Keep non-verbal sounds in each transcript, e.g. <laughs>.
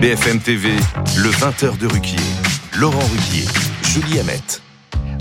BFM TV, le 20h de Ruquier. Laurent Ruquier, Julie Hamet.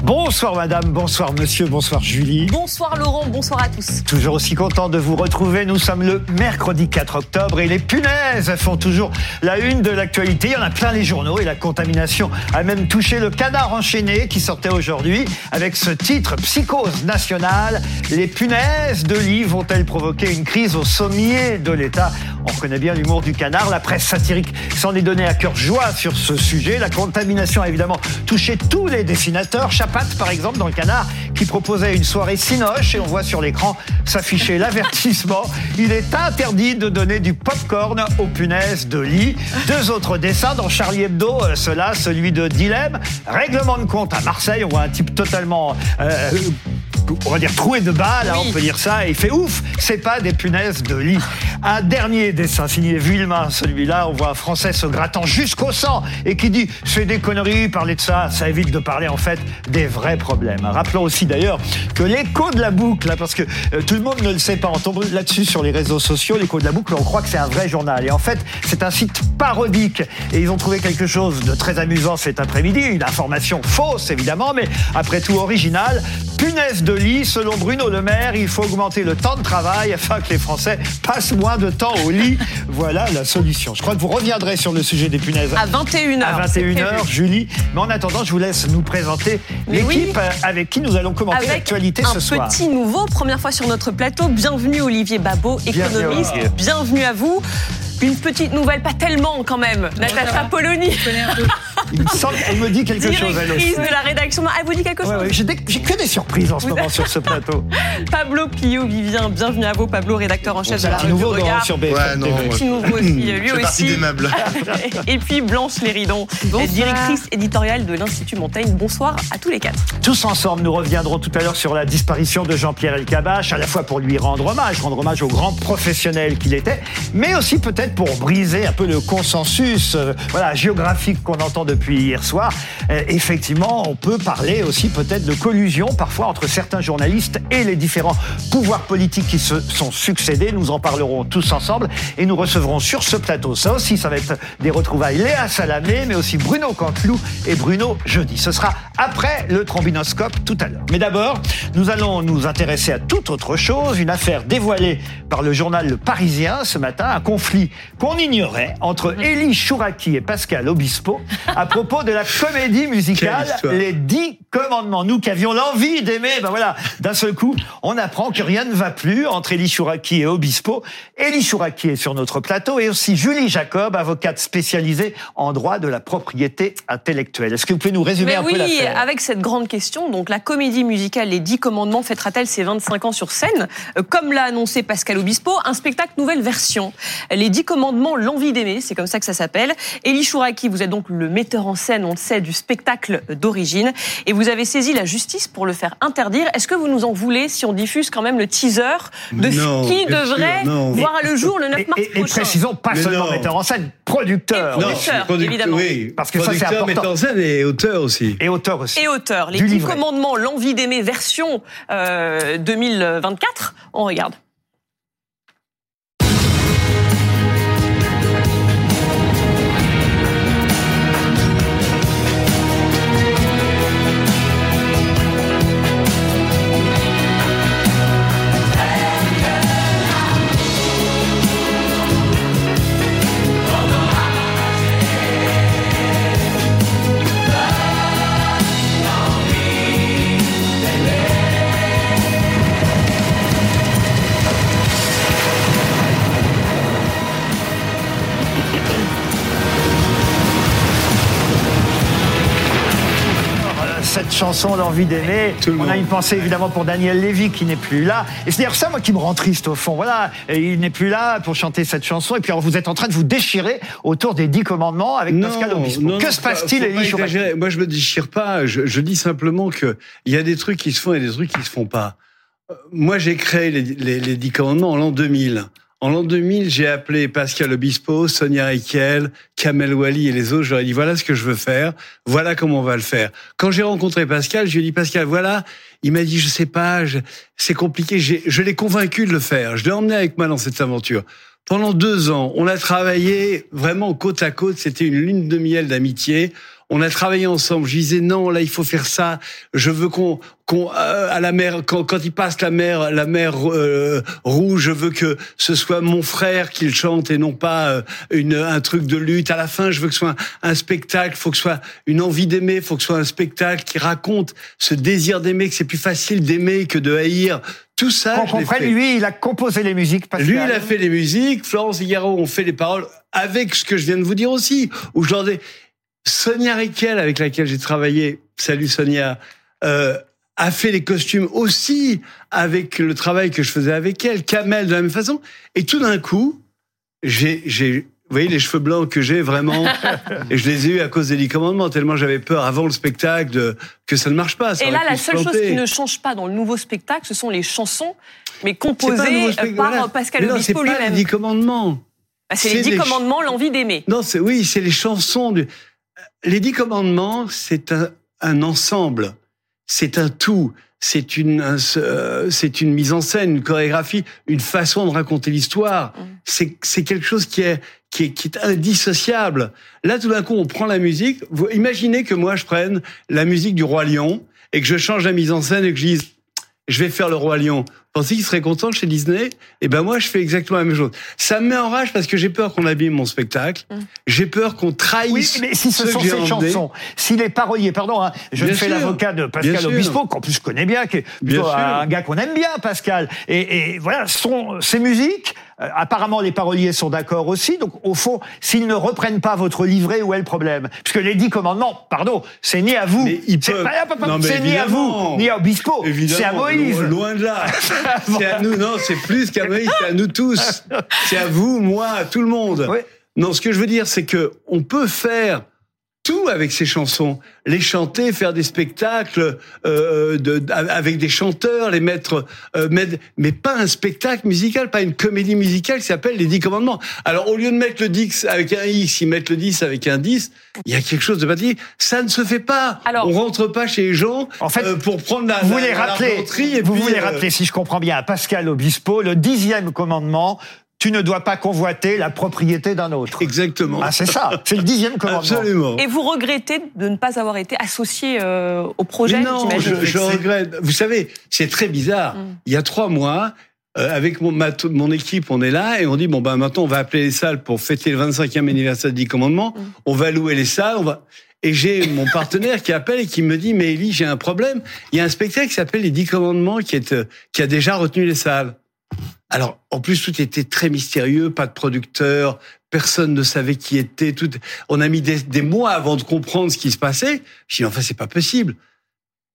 Bonsoir madame, bonsoir monsieur, bonsoir Julie. Bonsoir Laurent, bonsoir à tous. Toujours aussi content de vous retrouver. Nous sommes le mercredi 4 octobre et les punaises font toujours la une de l'actualité. Il y en a plein les journaux et la contamination a même touché le canard enchaîné qui sortait aujourd'hui avec ce titre Psychose nationale. Les punaises de lit vont-elles provoquer une crise au sommier de l'État On connaît bien l'humour du canard. La presse satirique s'en est donné à cœur joie sur ce sujet. La contamination a évidemment touché tous les dessinateurs. Chapat, par exemple, dans le canard, qui proposait une soirée sinoche et on voit sur l'écran s'afficher <laughs> l'avertissement. Il est interdit de donner du popcorn aux punaises de lit. Deux autres dessins dans Charlie Hebdo, euh, cela, celui de Dilemme. Règlement de compte à Marseille, on voit un type totalement euh, on va dire troué de balles, hein, on peut dire ça, et il fait ouf, c'est pas des punaises de lit. Un dernier dessin signé Villemain, celui-là, on voit un Français se grattant jusqu'au sang et qui dit c'est des conneries, parler de ça, ça évite de parler en fait des vrais problèmes. Rappelons aussi d'ailleurs que l'écho de la boucle, hein, parce que euh, tout le monde ne le sait pas, on tombe là-dessus sur les réseaux sociaux, l'écho de la boucle, on croit que c'est un vrai journal. Et en fait, c'est un site parodique. Et ils ont trouvé quelque chose de très amusant cet après-midi, une information fausse évidemment, mais après tout originale. Punaise de lit, selon Bruno Le Maire, il faut augmenter le temps de travail afin que les Français passent moins de temps au lit. Voilà la solution. Je crois que vous reviendrez sur le sujet des punaises. À 21h. À 21h, Julie. Mais en attendant, je vous laisse nous présenter l'équipe avec qui nous allons commenter l'actualité ce soir. Un petit nouveau, première fois sur notre plateau. Bienvenue Olivier Babot, économiste. Bienvenue à vous. Une petite nouvelle, pas tellement quand même. Natacha Polony. <laughs> Il me semble qu'elle me dit quelque chose, elle aussi. de la rédaction. Elle vous dit quelque chose ouais, J'ai que des surprises en ce moment sur ce plateau. <laughs> Pablo Clio Vivien, bienvenue à vous. Pablo, rédacteur en chef de la revue nouveau Regard. sur BFM ouais, Petit nouveau aussi, lui aussi. des meubles. <laughs> Et puis Blanche Léridon, directrice éditoriale de l'Institut Montaigne. Bonsoir à tous les quatre. Tous ensemble, nous reviendrons tout à l'heure sur la disparition de Jean-Pierre Elkabach, à la fois pour lui rendre hommage, rendre hommage au grand professionnel qu'il était, mais aussi peut-être pour briser un peu le consensus euh, voilà, géographique qu'on entend depuis hier soir. Euh, effectivement, on peut parler aussi peut-être de collusion parfois entre certains journalistes et les différents pouvoirs politiques qui se sont succédés. Nous en parlerons tous ensemble et nous recevrons sur ce plateau, ça aussi, ça va être des retrouvailles Léa Salamé, mais aussi Bruno Cantelou et Bruno Jeudi. Ce sera après le trombinoscope tout à l'heure. Mais d'abord, nous allons nous intéresser à toute autre chose, une affaire dévoilée par le journal Le Parisien ce matin, un conflit qu'on ignorait entre <laughs> Élie Chouraki et Pascal Obispo à propos de la comédie musicale Les Dix Commandements. Nous qui avions l'envie d'aimer, ben voilà, d'un seul coup, on apprend que rien ne va plus entre Élie Chouraki et Obispo. Élie Chouraki est sur notre plateau et aussi Julie Jacob, avocate spécialisée en droit de la propriété intellectuelle. Est-ce que vous pouvez nous résumer un oui, peu l'affaire avec cette grande question, donc la comédie musicale Les Dix Commandements fêtera-t-elle ses 25 ans sur scène? Euh, Comme l'a annoncé Pascal Obispo, un spectacle nouvelle version. Les Dix Commandements, l'envie d'aimer, c'est comme ça que ça s'appelle. Elie Chouraki, vous êtes donc le metteur en scène, on le sait, du spectacle d'origine, et vous avez saisi la justice pour le faire interdire. Est-ce que vous nous en voulez si on diffuse quand même le teaser de ce qui devrait voir le jour le 9 mars et, et, précisons, pas Mais seulement non. metteur en scène, producteur. Et Non, Producteur, évidemment. Oui, Parce que ça, c'est producteur, important. metteur en scène et auteur aussi. Et auteur aussi. et auteur. Les Du. Commandements, l'envie d'aimer version euh, 2024. On regarde. Chanson d'envie d'aimer, on a une pensée évidemment pour Daniel Lévy qui n'est plus là. Et c'est d'ailleurs ça moi qui me rend triste au fond. Voilà, Et il n'est plus là pour chanter cette chanson. Et puis alors, vous êtes en train de vous déchirer autour des dix commandements avec Pascal Obispo. non, que non, se passe-t-il, Élie. Moi, je me déchire pas. Je, je dis simplement que il y a des trucs qui se font et des trucs qui se font pas. Euh, Moi, j'ai créé les, les, les dix commandements en l'an 2000. En l'an 2000, j'ai appelé Pascal Obispo, Sonia Riquel, Kamel Wally et les autres. Je leur ai dit voilà ce que je veux faire, voilà comment on va le faire. Quand j'ai rencontré Pascal, je lui ai dit Pascal, voilà. Il m'a dit je sais pas, c'est compliqué. Je l'ai convaincu de le faire. Je l'ai emmené avec moi dans cette aventure. pendant deux ans, on a travaillé vraiment côte à côte. C'était une lune de miel d'amitié. On a travaillé ensemble. Je disais non, là il faut faire ça. Je veux qu'on qu'on euh, à la mer quand, quand il passe la mer la mer euh, rouge, je veux que ce soit mon frère qui le chante et non pas euh, une un truc de lutte. À la fin, je veux que ce soit un, un spectacle. Faut que ce soit une envie d'aimer. Faut que ce soit un spectacle qui raconte ce désir d'aimer. Que c'est plus facile d'aimer que de haïr. Tout ça, Qu'on comprenne, lui, il a composé les musiques. Pascal. Lui, il a fait les musiques. Florence Figaro ont fait les paroles avec ce que je viens de vous dire aussi. Où je leur dis, Sonia Riquel, avec laquelle j'ai travaillé, salut Sonia, euh, a fait les costumes aussi avec le travail que je faisais avec elle. Kamel de la même façon. Et tout d'un coup, j'ai, j'ai, vous voyez les cheveux blancs que j'ai vraiment, <laughs> et je les ai eus à cause des dix commandements, tellement j'avais peur avant le spectacle de, que ça ne marche pas. ça Et là, la se seule chose qui ne change pas dans le nouveau spectacle, ce sont les chansons, mais C'est pas un composées euh, par voilà. Pascal Mais non, c'est Obispo pas les lui-même. dix commandements. Ah, C'est les dix ch- commandements, l'envie d'aimer. Non, c'est oui, c'est les chansons du. Les dix commandements, c'est un, un ensemble, c'est un tout, c'est une, un- euh, c'est une mise en scène, une chorégraphie, une façon de raconter l'histoire. Mm. C'est, c'est quelque chose qui est, qui est, qui est indissociable. Là, tout d'un coup, on prend la musique. Vous imaginez que moi, je prenne la musique du roi Lion et que je change la mise en scène et que je dise, je vais faire le roi Lion. Vous pensez qu'il serait content chez Disney? Eh ben moi, je fais exactement la même chose. Ça me met en rage parce que j'ai peur qu'on abîme mon spectacle. Mm. J'ai peur qu'on Oui, trahisse mais si ce sont emmenés. chansons, si les paroliers, pardon, hein, je Bien fais l'avocat de Pascal Bien. Obispo, qu'en plus je connais bien, qui est Bien plutôt sûr. un gars qu'on aime bien, Pascal. Et, et voilà, sont ces musiques. Euh, apparemment, les paroliers sont d'accord aussi. Donc, au fond, s'ils ne reprennent pas votre livret, où est le problème? Puisque les dix commandements, pardon, c'est ni à vous, Mais ils peuvent- c'est ni à vous, ni à Obispo, Évidemment, c'est à Moïse. lo- Loin de là. <laughs> c'est à nous. Non, c'est plus qu'à Moïse, c'est à nous tous. C'est à vous, moi, à tout le monde. Oui. Non, ce que je veux dire, c'est que on peut faire tout avec ces chansons, les chanter, faire des spectacles euh, de, avec des chanteurs, les mettre, euh, mettre, mais pas un spectacle musical, pas une comédie musicale qui s'appelle les Dix Commandements. Alors au lieu de mettre le 10 avec un X, ils mettent le 10 avec un 10, il y a quelque chose de pas dit. Ça ne se fait pas. Alors- on rentre pas chez les gens En fait, euh, pour prendre la, Vous la- voulez la rappeler, vous puis, voulez euh, rappeler, si je comprends bien, à Pascal Obispo, le dixième commandement, tu ne dois pas convoiter la propriété d'un autre. Exactement. Ah, c'est ça, c'est le dixième commandement. Absolument. Et vous regrettez de ne pas avoir été associé euh, au projet, Mais non, je, je regrette. Vous savez, c'est très bizarre. Mm. Il y a trois mois, euh, avec mon, ma- mon équipe, on est là et on dit bon ben maintenant on va appeler les salles pour fêter le 25e anniversaire des commandements. Mm. On va louer les salles. On va et j'ai mon partenaire qui appelle et qui me dit mais Elie j'ai un problème. Il y a un spectacle qui s'appelle les Dix Commandements qui est euh, qui a déjà retenu les salles. Alors, en plus, tout était très mystérieux, pas de producteur, personne ne savait qui était. Tout, on a mis des, mois avant de comprendre ce qui se passait. Je dis, enfin, c'est pas possible.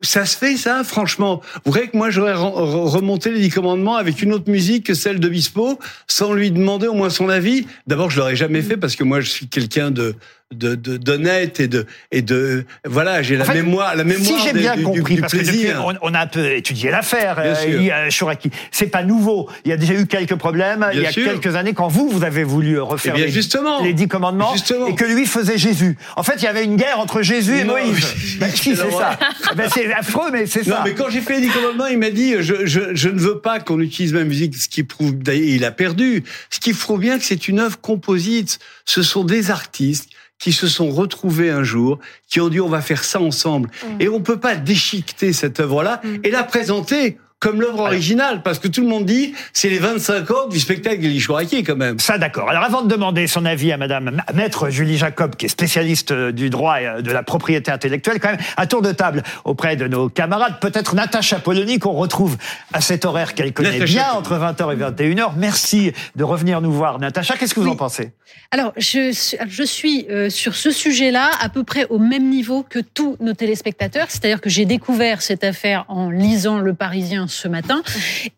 Ça se fait, ça, franchement. Vous croyez que moi, j'aurais re- re- remonté les dix commandements avec une autre musique que celle de Bispo, sans lui demander au moins son avis D'abord, je l'aurais jamais fait parce que moi, je suis quelqu'un de de d'honnête et de et de voilà j'ai la fait, mémoire la mémoire Si j'ai bien du, du- compris, du parce plaisir on, on a un peu étudié l'affaire, euh, Chouraki. C'est pas nouveau. Il y a déjà eu quelques problèmes il y a sûr. quelques années quand vous, vous avez voulu refaire Eh bien, les, justement. les dix commandements Justement. et que lui faisait Jésus. En fait, il y avait une guerre entre Jésus et Non, Moïse. Ben, si, c'est ça. Ben, c'est affreux, mais c'est Non, ça. mais quand j'ai fait les dix commandements, il m'a dit je, je, je ne veux pas qu'on utilise ma musique, ce qui prouve d'ailleurs il a perdu. Ce qui prouve bien que c'est une œuvre composite. Ce sont des artistes qui se sont retrouvés un jour, qui ont dit on va faire ça ensemble. Et on peut pas déchiqueter cette œuvre-là et la présenter comme l'œuvre originale, parce que tout le monde dit c'est les 25 ans du spectacle d'Elie Chouraki quand même. Ça, d'accord. Alors, avant de demander son avis à Madame Ma- Maître Julie Jacob, qui est spécialiste euh, du droit et euh, de la propriété intellectuelle, quand même, un tour de table auprès de nos camarades. Peut-être Natacha Polony, qu'on retrouve à cet horaire qu'elle connaît Natacha bien, entre 20h et 21h. Merci de revenir nous voir, Natacha. Qu'est-ce que vous Oui. en pensez? Alors, je, suis- je suis euh, sur ce sujet-là à peu près au même niveau que tous nos téléspectateurs. C'est-à-dire que j'ai découvert cette affaire en lisant Le Parisien ce matin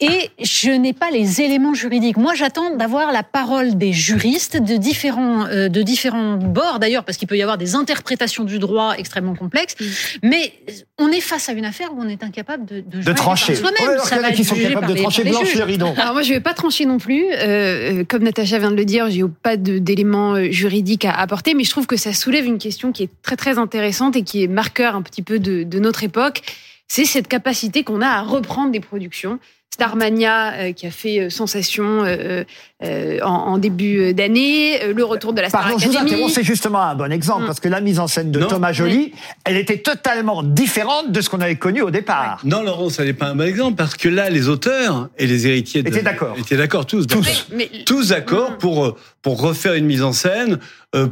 et je n'ai pas les éléments juridiques. Moi, j'attends d'avoir la parole des juristes de différents, euh, de différents bords d'ailleurs, parce qu'il peut y avoir des interprétations du droit extrêmement complexes. Mais on est face à une affaire où on est incapable de, de, De juger trancher. par soi-même. Ouais, alors Ça qu'il y en a va qui sont capables de les- trancher, rideau. Alors moi, je vais pas trancher non plus. Euh, euh, comme Natacha vient de le dire, j'ai pas de- d'éléments juridiques à apporter, mais je trouve que ça soulève une question qui est très très intéressante et qui est marqueur un petit peu de, de notre époque. C'est cette capacité qu'on a à reprendre des productions. Starmania euh, qui a fait euh, sensation euh, euh, en, en début d'année, le retour de la Star Pardon, je vous Academy. interromps, c'est justement un bon exemple, Mm. parce que la mise en scène de Non. Thomas Joly, elle était totalement différente de ce qu'on avait connu au départ. Non, Laurent, ça n'est pas un bon exemple parce que là, les auteurs et les héritiers de- Étaient d'accord. étaient d'accord tous. Tous. d'accord. Mais- tous d'accord pour pour refaire une mise en scène,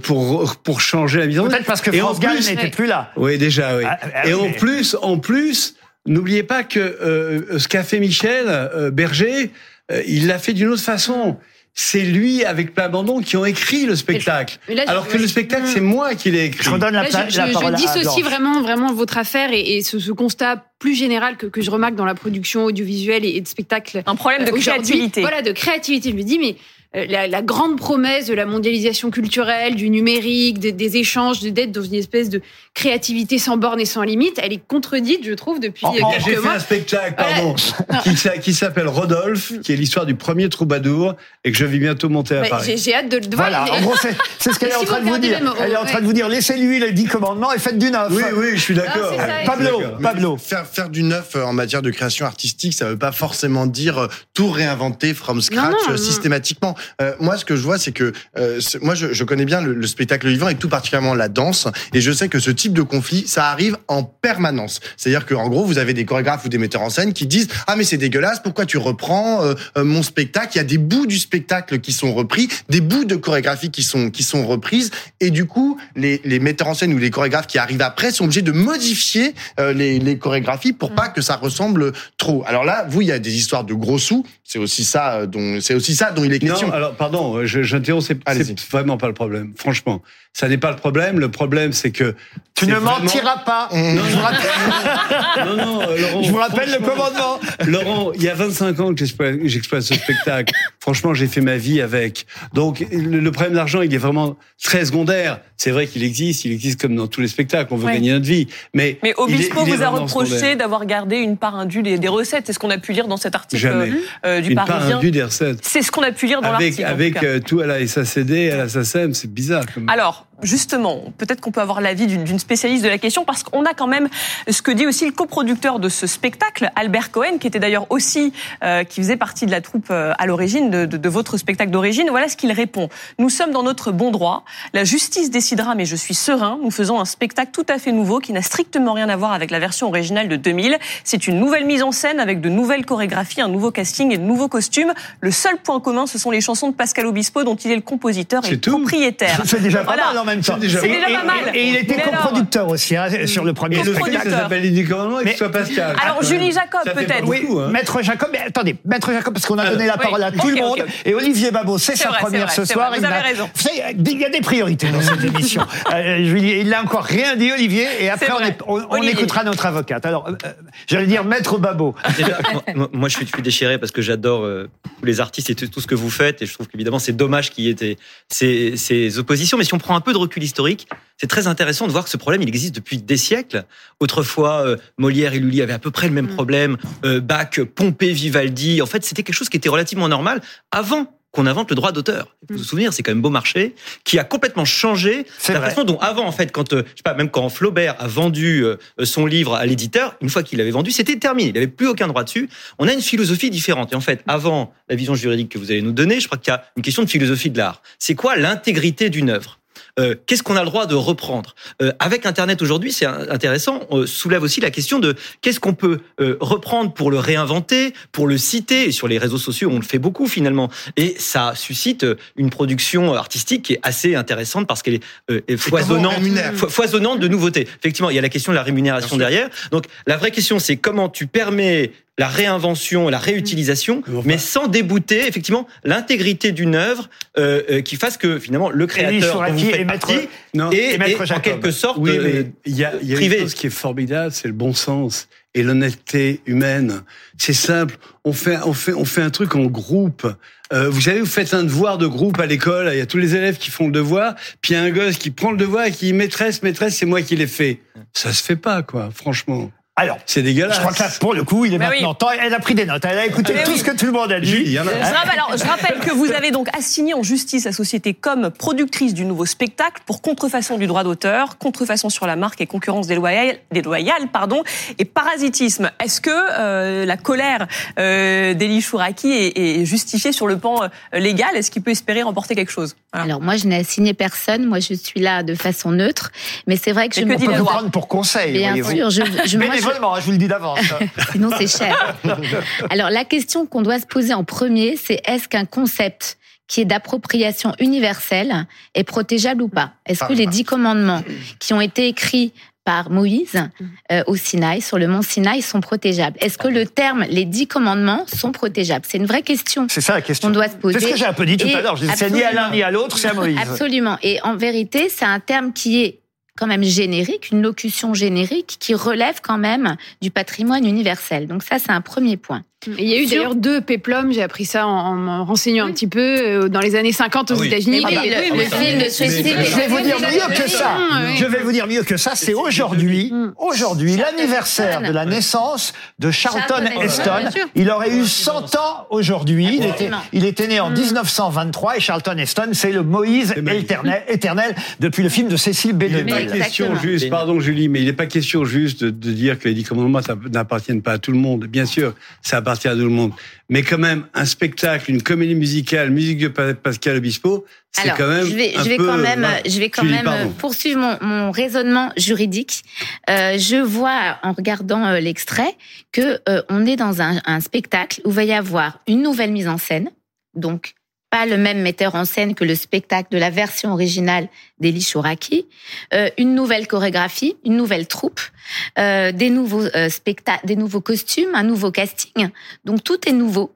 pour pour changer la mise en scène. Peut-être parce que Et en France Gall plus- n'était plus là. Oui, déjà, oui. Ah, ah, et oui, en mais- plus, en plus, n'oubliez pas que euh, ce qu'a fait Michel euh, Berger, euh, il l'a fait d'une autre façon. C'est lui avec Plamondon qui ont écrit le spectacle. mais là, je- Alors que le spectacle, c'est moi qui l'ai écrit. Je redonne la, Là, pla- je, la je- parole je à dissocie vraiment, vraiment votre affaire et, et ce, ce constat plus général que, que je remarque dans la production audiovisuelle et, et de spectacle. Un problème de créativité. Voilà, de créativité. Je me dis, mais la, la grande promesse de la mondialisation culturelle, du numérique, des, des échanges, de- d'être dans une espèce de créativité sans borne et sans limite, elle est contredite, je trouve, depuis En- euh, quelques J'ai fait un spectacle, pardon, <laughs> qui, s'a- qui s'appelle Rodolphe, qui est l'histoire du premier troubadour et que je vais bientôt monter à Bah, Paris. J'ai hâte de le voir. Voilà, en gros, c'est <laughs> c'est ce qu'elle est Si en train de vous dire. même, Elle est en train de vous dire, laissez-lui les dix commandements et faites du neuf. Oui, oui, je suis d'accord. Pablo. Pablo. Faire, faire du neuf euh, en matière de création artistique, ça veut pas forcément dire euh, tout réinventer from scratch Non, non, euh, non. systématiquement. Euh, moi, ce que je vois, c'est que euh, moi, je, je connais bien le, le spectacle vivant et tout particulièrement la danse, et je sais que ce type de conflit, ça arrive en permanence. C'est-à-dire que, en gros, vous avez des chorégraphes ou des metteurs en scène qui disent ah mais c'est dégueulasse, pourquoi tu reprends euh, euh, mon spectacle? Il y a des bouts du spectacle qui sont repris, des bouts de chorégraphie qui sont qui sont reprises, et du coup, les, les metteurs en scène ou les chorégraphes qui arrivent après sont obligés de modifier euh, les, les chorégraphies pour pas que ça ressemble trop. Alors là, vous, il y a des histoires de gros sous. C'est aussi ça euh, dont c'est aussi ça dont il est question. Non, <laughs> alors pardon, je- j'interromps, c'est vraiment pas le problème. Franchement, ça n'est pas le problème. Le problème, c'est que Tu ne vraiment- mentiras pas. Mmh. Je vous rappelle, <laughs> Non, non, euh, Laurent. je vous rappelle le commandement. Laurent, il y a 25 ans que j'exploite ce spectacle. Franchement, j'ai fait ma vie avec. Donc, le, problème d'argent, il est vraiment très secondaire. C'est vrai qu'il existe, il existe comme dans tous les spectacles. On veut Ouais. gagner notre vie, mais Mais il est- Obispo il est vous a reproché d'avoir gardé une part indue des, des recettes. C'est ce qu'on a pu lire dans cet article Jamais. euh, du Une part Parisien. indue des recettes. C'est ce qu'on a pu lire dans l'article. Avec cas. euh, tout à la SACD, à la SACEM, c'est bizarre. Comme... Alors, justement, peut-être qu'on peut avoir l'avis d'une spécialiste de la question, parce qu'on a quand même ce que dit aussi le coproducteur de ce spectacle, Albert Cohen, qui était d'ailleurs aussi, euh, qui faisait partie de la troupe euh, à l'origine de, de- de votre spectacle d'origine. Voilà ce qu'il répond. Nous sommes dans notre bon droit. La justice décidera, mais je suis serein. Nous faisons un spectacle tout à fait nouveau qui n'a strictement rien à voir avec la version originale de 2000. C'est une nouvelle mise en scène avec de nouvelles chorégraphies, un nouveau casting et de nouveaux costumes. Le seul point commun, ce sont les chansons de Pascal Obispo, dont il est le compositeur et C'est le tout. propriétaire. <laughs> C'est déjà pas Voilà. mal en même temps. C'est déjà pas mal. Et, et il était coproducteur aussi hein, sur le premier spectacle. ça s'appelle les et soit Pascal. Alors, Ah, Julie Jacob, peut-être. Oui, hein. Maître Jacob, mais attendez, Maître Jacob, parce qu'on a Alors, donné la parole à tout le monde, et Olivier Babot, c'est sa première ce soir. vous avez raison. Il y a des priorités dans cette <laughs> émission. Euh, Julie, il n'a encore rien dit, Olivier, et après on, écoutera notre avocate. Alors, euh, euh, j'allais dire Maître Babot. Moi, je suis, déchiré parce que j'adore euh, tous les artistes et tout, ce que vous faites. Et je trouve qu'évidemment, c'est dommage qu'il y ait ces oppositions. Mais si on prend un peu de recul historique, c'est très intéressant de voir que ce problème, il existe depuis des siècles. Autrefois, euh, Molière et Lully avaient à peu près le même Mm. problème. Euh, Bach, Pompée, Vivaldi. En fait, c'était quelque chose qui était relativement normal avant qu'on invente le droit d'auteur. Il faut se souvenir, c'est quand même Beaumarchais qui a complètement changé la vrai. façon dont avant, en fait, quand euh, je sais pas, même quand Flaubert a vendu son livre à l'éditeur, une fois qu'il l'avait vendu, c'était terminé. Il n'avait plus aucun droit dessus. On a une philosophie différente. Et en fait, avant la vision juridique que vous allez nous donner, je crois qu'il y a une question de philosophie de l'art. C'est quoi l'intégrité d'une œuvre? Euh, Qu'est-ce qu'on a le droit de reprendre Euh, Avec Internet aujourd'hui, c'est intéressant. On soulève aussi la question de qu'est-ce qu'on peut euh, reprendre pour le réinventer, pour le citer. Et sur les réseaux sociaux, on le fait beaucoup finalement. Et ça suscite une production artistique qui est assez intéressante parce qu'elle est, foisonnante, fo- foisonnante de nouveautés. Effectivement, il y a la question de la rémunération derrière. Donc la vraie question, c'est comment tu permets la réinvention, la réutilisation, Mais enfin- mais sans débouter effectivement l'intégrité d'une œuvre euh, euh, qui fasse que finalement le créateur dont vous faites et Maître- Non. et Maître est en quelque sorte Oui, euh, mais il y a, il y a privé. une chose qui est formidable, c'est le bon sens et l'honnêteté humaine. C'est simple. On fait, on fait, on fait un truc en groupe. Euh, vous savez, vous faites un devoir de groupe à l'école. Il y a tous les élèves qui font le devoir. Puis il y a un gosse qui prend le devoir et qui dit maîtresse, maîtresse, c'est moi qui l'ai fait. Ça se fait pas, quoi. Franchement. Alors, C'est dégueulasse. je crois que là, pour le coup, il est Bah maintenant oui. temps. Elle a pris des notes. Elle a écouté Mais tout oui. ce que tout le monde a dit. Julie. Je rappelle, alors, je rappelle que vous avez donc assigné en justice la société comme productrice du nouveau spectacle pour contrefaçon du droit d'auteur, contrefaçon sur la marque et concurrence déloyale, déloyale pardon, et parasitisme. Est-ce que euh, la colère euh, d'Elie Chouraki est, est justifiée sur le plan euh, légal? Est-ce qu'il peut espérer remporter quelque chose? Voilà. Alors moi, je n'ai assigné personne. Moi, je suis là de façon neutre. Mais c'est vrai que Mais je que me dit la vous loi? Prendre pour conseil, Bien sûr, je, je, je- Bénévolement, hein, je vous le dis d'avance. <laughs> sinon c'est cher. Alors la question qu'on doit se poser en premier, c'est est-ce qu'un concept qui est d'appropriation universelle est protégeable ou pas? Est-ce que les dix commandements qui ont été écrits par Moïse euh, au Sinaï, sur le mont Sinaï, sont protégeables? Est-ce que le terme les dix commandements sont protégeables? C'est une vraie question C'est ça la question. qu'on doit se poser. C'est ce que j'ai un peu dit tout Et à l'heure. Je C'est ni à l'un ni à l'autre, c'est à Moïse. Absolument. Et en vérité, c'est un terme qui est quand même générique, une locution générique qui relève quand même du patrimoine universel. Donc ça, c'est un premier point. Il y a eu Sur- d'ailleurs deux péplums, j'ai appris ça en, me renseignant un petit peu, euh, dans les années 50 aux Ah oui. États-Unis. Oui, Ah le- oui, le mais- film de Cécile- Je vais vous dire mieux que ça. Je vais vous dire mieux que ça. C'est aujourd'hui, Mm. aujourd'hui, Charlton l'anniversaire Heston. de la naissance de Charlton Heston. Il aurait eu 100 ans aujourd'hui. Il était, Absolument. il était né en 1923 et Charlton Heston, c'est le Moïse éternel, éternel depuis le film de Cécile Il n'est B. pas Mais question juste, pardon Julie, mais il n'est pas question juste de, de dire que les dix commandements ça n'appartiennent pas à tout le monde. Bien sûr, ça appartient à tout le monde. Mais quand même, un spectacle, une comédie musicale, musique de Pa- Pascal Obispo, c'est quand même je vais, un je vais peu, quand même, je vais quand même poursuivre mon, mon raisonnement juridique. Euh, je vois en regardant euh, l'extrait que euh, on est dans un, un spectacle où il va y avoir une nouvelle mise en scène, donc pas le même metteur en scène que le spectacle de la version originale d'Eli Chouraki, euh, une nouvelle chorégraphie, une nouvelle troupe, euh, des nouveaux euh, spectacles, des nouveaux costumes, un nouveau casting. Donc tout est nouveau.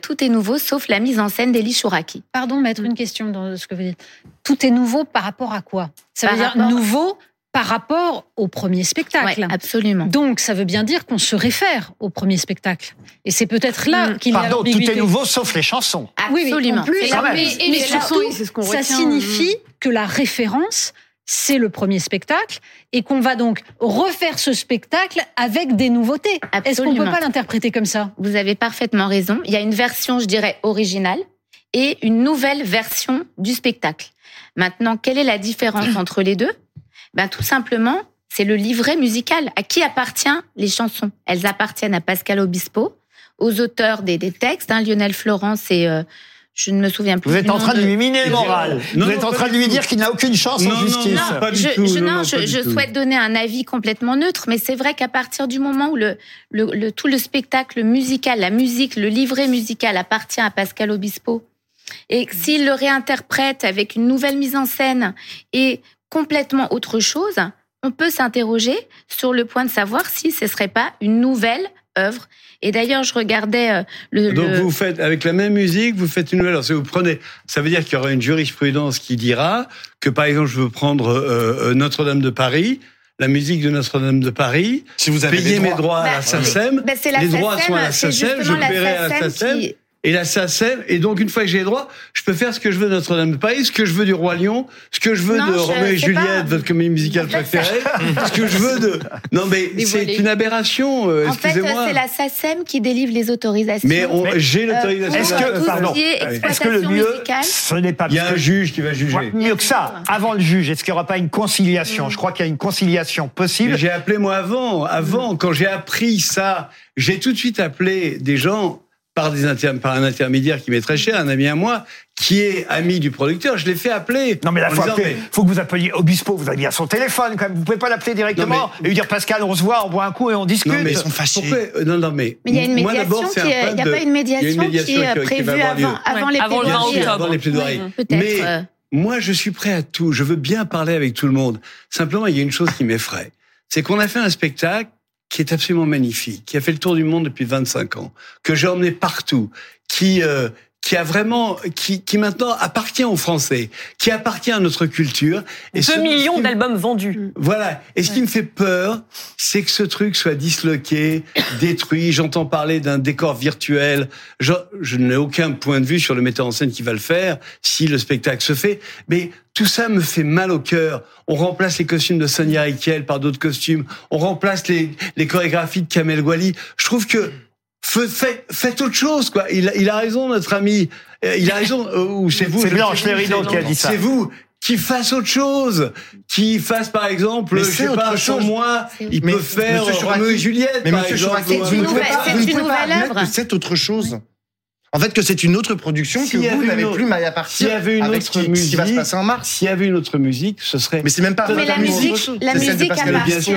Tout est nouveau sauf la mise en scène d'Eli Chouraki. Pardon, mettre une question dans ce que vous dites. Tout est nouveau par rapport à quoi? Ça veut dire nouveau par rapport au premier spectacle. Ouais, absolument. Donc, ça veut bien dire qu'on se réfère au premier spectacle. Et c'est peut-être là Mm. qu'il y a Pardon, tout est nouveau sauf les chansons. Oui, mais en Absolument. plus, même. Et, et Mais les chansons, surtout, ce qu'on ça signifie que la référence, c'est le premier spectacle et qu'on va donc refaire ce spectacle avec des nouveautés. Est-ce qu'on peut Absolument. pas l'interpréter comme ça? Vous avez parfaitement raison. Il y a une version, je dirais, originale et une nouvelle version du spectacle. Maintenant, quelle est la différence entre les deux? Ben tout simplement, c'est le livret musical. À qui appartient les chansons? Elles appartiennent à Pascal Obispo, aux auteurs des, des textes, hein, Lionel Florence et euh, je ne me souviens plus. Vous êtes en train de lui miner le moral. non, Vous êtes en train de lui dire qu'il n'a aucune chance Non, en justice. non, pas du je, tout, je- non, je, pas du je tout. souhaite donner un avis complètement neutre, mais c'est vrai qu'à partir du moment où le, le, le- tout le spectacle musical, la musique, le livret musical appartient à Pascal Obispo, et s'il le réinterprète avec une nouvelle mise en scène et complètement autre chose, on peut s'interroger sur le point de savoir si ce serait pas une nouvelle œuvre. Et d'ailleurs, je regardais euh, le, Donc le- vous faites avec la même musique, vous faites une nouvelle. Alors si vous prenez, ça veut dire qu'il y aura une jurisprudence qui dira que par exemple je veux prendre euh, euh, Notre-Dame de Paris, la musique de Notre-Dame de Paris, Si vous avez payer des mes droits. à la Bah, SACEM, bah, les droits sont à la SACEM, je paierai à la SACEM SACEM. qui- Et la SACEM, et donc une fois que j'ai les droits, je peux faire ce que je veux de Notre-Dame de Paris, ce que je veux du Roi Lion, ce que je veux Non, de je- Roméo et Juliette, pas- votre comédie musicale préférée, ce que je veux de... <laughs> Non mais c'est une aberration, euh, En fait, c'est la SACEM qui délivre les autorisations. Mais on- Mais- j'ai l'autorisation. Est-ce que, pardon, est-ce que le mieux, musicale ce n'est pas Il y a un juge qui va juger. Ouais, mieux que ça, avant le juge, est-ce qu'il n'y aura pas une conciliation? Je crois qu'il y a une conciliation possible. J'ai appelé moi avant, avant, quand j'ai appris ça, j'ai tout de suite appelé des gens par, des inter- par un intermédiaire qui m'est très cher, un ami à moi, qui est ami du producteur. Je l'ai fait appeler. Non mais faut, disant, appeler- faut que vous appeliez Obispo. Vous avez bien son téléphone quand même. Vous pouvez pas l'appeler directement Non, et lui dire Pascal, on se voit, on boit un coup et on discute. Non, mais Ils sont fâchés. Pourquoi euh, Non, non, mais. Mais il y a une médiation qui un est, il problème n'y a de- pas une médiation, il y a une médiation qui est prévue avant, avant les avant le plaidoiries. 20 Bien sûr, octobre. avant les plaidoiries. Oui, peut-être, Mais euh. moi, je suis prêt à tout. Je veux bien parler avec tout le monde. Simplement, il y a une chose qui m'effraie. C'est qu'on a fait un spectacle qui est absolument magnifique, qui a fait le tour du monde depuis 25 ans, que j'ai emmené partout, qui, euh, qui a vraiment, qui, qui maintenant appartient aux Français, qui appartient à notre culture. Et 2 ce- millions d'albums vendus. Voilà. Et ce qui me fait peur, c'est que ce truc soit disloqué, <coughs> détruit. J'entends parler d'un décor virtuel. Je, je n'ai aucun point de vue sur le metteur en scène qui va le faire, si le spectacle se fait. Mais tout ça me fait mal au cœur. On remplace les costumes de Sonia Rykiel par d'autres costumes. On remplace les, les chorégraphies de Kamel Wally. Je trouve que fe- fait- faites autre chose, quoi. Il, a- il a raison, notre ami. Euh, Il a raison. euh, Ou c'est vous. C'est Blanche Lérideau qui a dit ça. C'est vous qui fasse autre chose, qui fasse par exemple, Mais je c'est sais pas, autre sans chose. moi, il peut faire Roméo et Juliette, Mais par monsieur exemple. Chouraki, vous ne pouvez pas, vous pouvez pas autre chose. En fait, que c'est une autre production que vous n'avez plus maille à partir S'il y avait une avec autre ce qui, ce qui va se musique, passer en mars. S'il y avait une autre musique, ce serait. Mais c'est même pas. Mais la musique, la musique appartient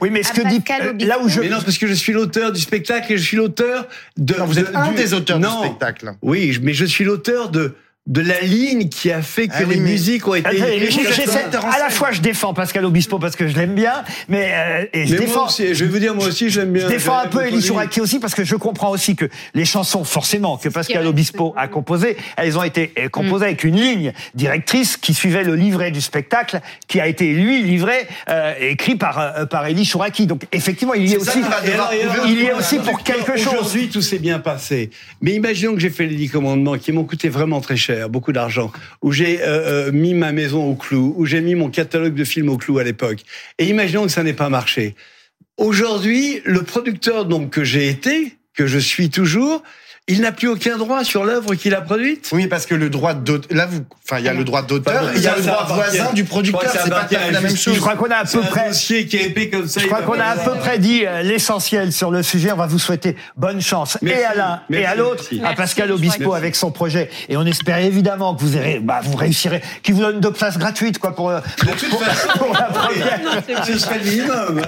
Oui, mais ce que dit euh, là où je Mais non, parce que je suis l'auteur du spectacle et je suis l'auteur de. Non, vous êtes de- un du- des auteurs non. du spectacle. Oui, mais je suis l'auteur de de la ligne qui a fait que Ah oui, les mais- musiques ont été. En à la fois, je défends Pascal Obispo parce que je l'aime bien, mais euh, et je Mais moi défends. aussi, je vais vous dire, moi aussi, j'aime bien. Je défends un peu Elie. Chouraki aussi parce que je comprends aussi que les chansons, forcément, que Pascal Obispo a composées, elles ont été euh, composées avec une ligne directrice qui suivait le livret du spectacle, qui a été lui livré, euh, écrit par euh, par Elie Chouraki. Donc effectivement, il y est C'est ça aussi, il y est aussi pour quelque chose. Aujourd'hui, tout s'est bien passé. Mais imaginons que j'ai fait les dix commandements qui m'ont coûté vraiment très cher, beaucoup d'argent, où j'ai euh, euh, mis ma maison au clou, où j'ai mis mon catalogue de films au clou à l'époque. Et imaginons que ça n'ait pas marché. Aujourd'hui, le producteur donc que j'ai été, que je suis toujours, il n'a plus aucun droit sur l'œuvre qu'il a produite? Oui, parce que le droit d'auteur, là, vous, enfin, il y a le droit d'auteur, il y a le droit voisin du producteur, c'est pas la même chose. Je crois qu'on a à peu près. dossier qui est épais comme ça. Je crois qu'on a à peu près dit euh, l'essentiel sur le sujet. On va vous souhaiter bonne chance et à l'un et à l'autre, à Pascal Obispo avec son projet. Et on espère évidemment que vous, aurez, bah, vous réussirez, qu'il vous donne deux places gratuites quoi pour, euh, la première. ce serait le minimum.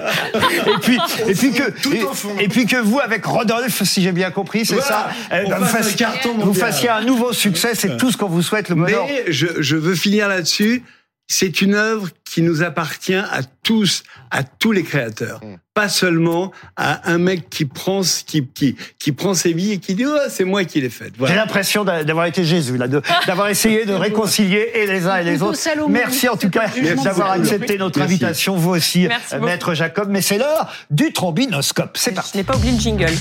Et puis, et puis que, et, puis vous, avec Rodolphe, si j'ai bien compris, c'est ça, eh ben, vous, fassiez, carton vous mondial. fassiez un nouveau succès. C'est tout ce qu'on vous souhaite, le bonheur. Mais je, je veux finir là-dessus. C'est une œuvre qui nous appartient à tous, à tous les créateurs. Pas seulement à un mec qui prend, ce- qui, qui, qui prend ses billes et qui dit, oh, c'est moi qui l'ai faite. J'ai Voilà. l'impression d'a- d'avoir été Jésus, là, d'avoir essayé de <laughs> réconcilier et les uns et les autres. Merci en tout cas d'avoir accepté notre Merci. invitation, vous aussi, Merci euh, beaucoup. Maître Jacob. Mais c'est l'heure du trombinoscope. C'est parti. Je n'ai pas oublié le jingle.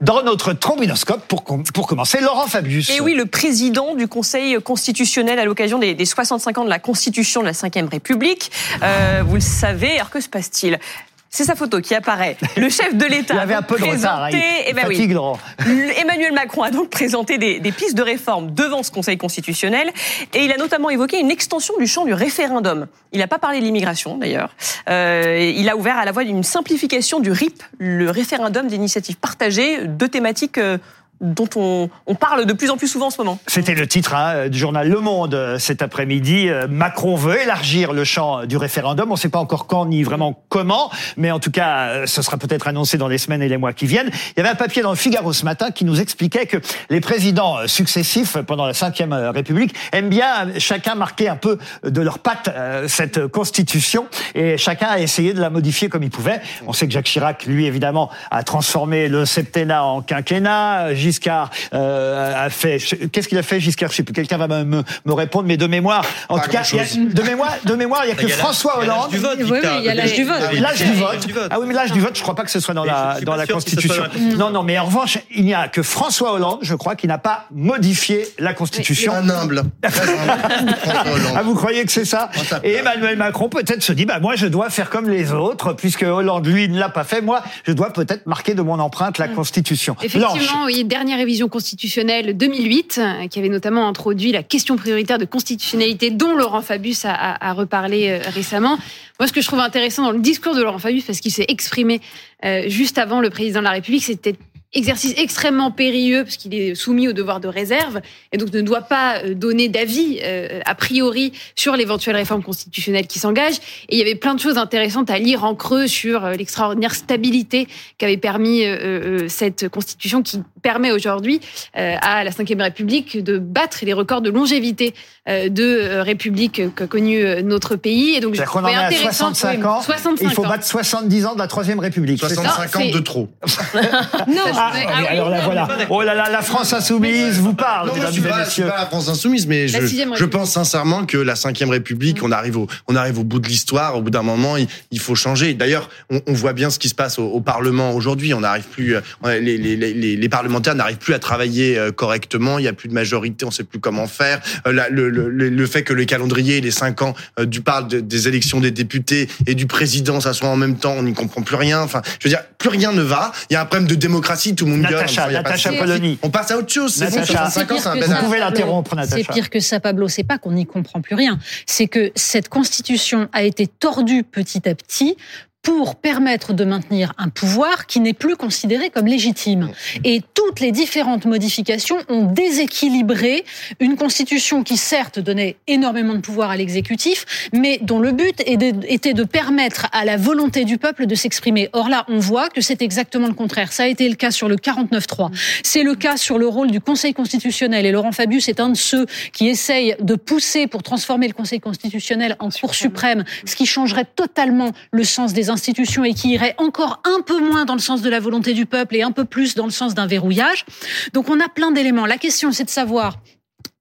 Dans notre trombinoscope, pour, com- pour commencer, Laurent Fabius. Et oui, le président du Conseil constitutionnel à l'occasion des, des 65 ans de la Constitution de la Ve République. Euh, vous le savez, alors que se passe-t-il? C'est sa photo qui apparaît. Le chef de l'État <laughs> Il avait un peu de retard. hein, il- eh ben oui. Emmanuel Macron a donc présenté des, des pistes de réforme devant ce Conseil constitutionnel et il a notamment évoqué une extension du champ du référendum. Il n'a pas parlé de l'immigration d'ailleurs. Euh, il a ouvert à la voie d'une simplification du RIP, le référendum d'initiative partagée, deux thématiques euh, dont on, on parle de plus en plus souvent en ce moment. C'était le titre hein, du journal Le Monde euh, cet après-midi. Euh, Macron veut élargir le champ du référendum. On ne sait pas encore quand ni vraiment comment, mais en tout cas, euh, ce sera peut-être annoncé dans les semaines et les mois qui viennent. Il y avait un papier dans le Figaro ce matin qui nous expliquait que les présidents successifs pendant la Ve République aiment bien chacun marquer un peu de leur patte cette constitution et chacun a essayé de la modifier comme il pouvait. On sait que Jacques Chirac, lui évidemment, a transformé le septennat en quinquennat. Giscard euh, a fait. Qu'est-ce qu'il a fait, Giscard? Je sais plus. Quelqu'un va me, me, me répondre, mais de mémoire. En Pas tout cas, y a- de mémoire, de mémoire, il y a que François Hollande. du vote, Oui, il y a l'âge du vote. Ah oui. L'âge du Il y a vote. l'âge du vote. Ah oui, mais l'âge du vote, je crois pas que ce soit dans Mais la dans pas la Constitution. dans la Constitution. Non, non, mais en revanche, il n'y a que François Hollande, je crois, qui n'a pas modifié la Constitution. Un <laughs> humble. Ah, vous croyez que c'est ça? Et. Emmanuel Macron peut-être se dit, bah moi je dois faire comme les autres, puisque Hollande lui ne l'a pas fait. Moi, je dois peut-être marquer de mon empreinte la Constitution. Blanche. Effectivement, oui, dernière révision constitutionnelle 2008, euh, qui avait notamment introduit la question prioritaire de constitutionnalité dont Laurent Fabius a, reparlé euh, récemment. Moi, ce que je trouve intéressant dans le discours de Laurent Fabius, parce qu'il s'est exprimé euh, juste avant le président de la République, c'était exercice extrêmement périlleux parce qu'il est soumis au devoir de réserve et donc ne doit pas euh, donner d'avis euh, a priori sur l'éventuelle réforme constitutionnelle qui s'engage. Et il y avait plein de choses intéressantes à lire en creux sur euh, l'extraordinaire stabilité qu'avait permis euh, cette constitution qui permet aujourd'hui euh, à la Ve République de battre les records de longévité euh, de République qu'a connu notre pays. Et donc je en trouvais est à intéressant 65 oui, ans. 65 il faut ans. battre 70 ans de la Troisième République. c'est ça 65 ans de trop. <laughs> <laughs> Non, Ah, mais ah oui, alors là, voilà. Oh là là, la France insoumise vous parle, Non, moi, mesdames je suis et pas, je suis pas la France insoumise, mais je, je pense sincèrement que la cinquième République, on arrive au, on arrive au bout de l'histoire. Au bout d'un moment, il, il faut changer. D'ailleurs, on, on voit bien ce qui se passe au, au Parlement aujourd'hui. On n'arrive plus, euh, les, les, les, les, parlementaires n'arrivent plus à travailler euh, correctement. Il y a plus de majorité, on sait plus comment faire. Euh, la- le, le, le, le fait que le calendrier, les cinq ans du parle de- des élections des députés et du président, ça soit en même temps, on n'y comprend plus rien. Enfin, je veux dire, plus rien ne va. Il y a un problème de démocratie, tout le monde gueule. Natacha, Polony. On passe à autre chose. C'est bon, Natacha. 65 ans, c'est un. Vous pouvez l'interrompre, C'est Natacha. pire que ça, Pablo. C'est pas qu'on n'y comprend plus rien. C'est que cette constitution a été tordue petit à petit pour permettre de maintenir un pouvoir qui n'est plus considéré comme légitime. Et toutes les différentes modifications ont déséquilibré une constitution qui certes donnait énormément de pouvoir à l'exécutif, mais dont le but était de permettre à la volonté du peuple de s'exprimer. Or là, on voit que c'est exactement le contraire. Ça a été le cas sur le 49-3. C'est le cas sur le rôle du Conseil constitutionnel. Et Laurent Fabius est un de ceux qui essayent de pousser pour transformer le Conseil constitutionnel en Cour suprême, ce qui changerait totalement le sens des institutions et qui irait encore un peu moins dans le sens de la volonté du peuple et un peu plus dans le sens d'un verrouillage. Donc on a plein d'éléments. La question, c'est de savoir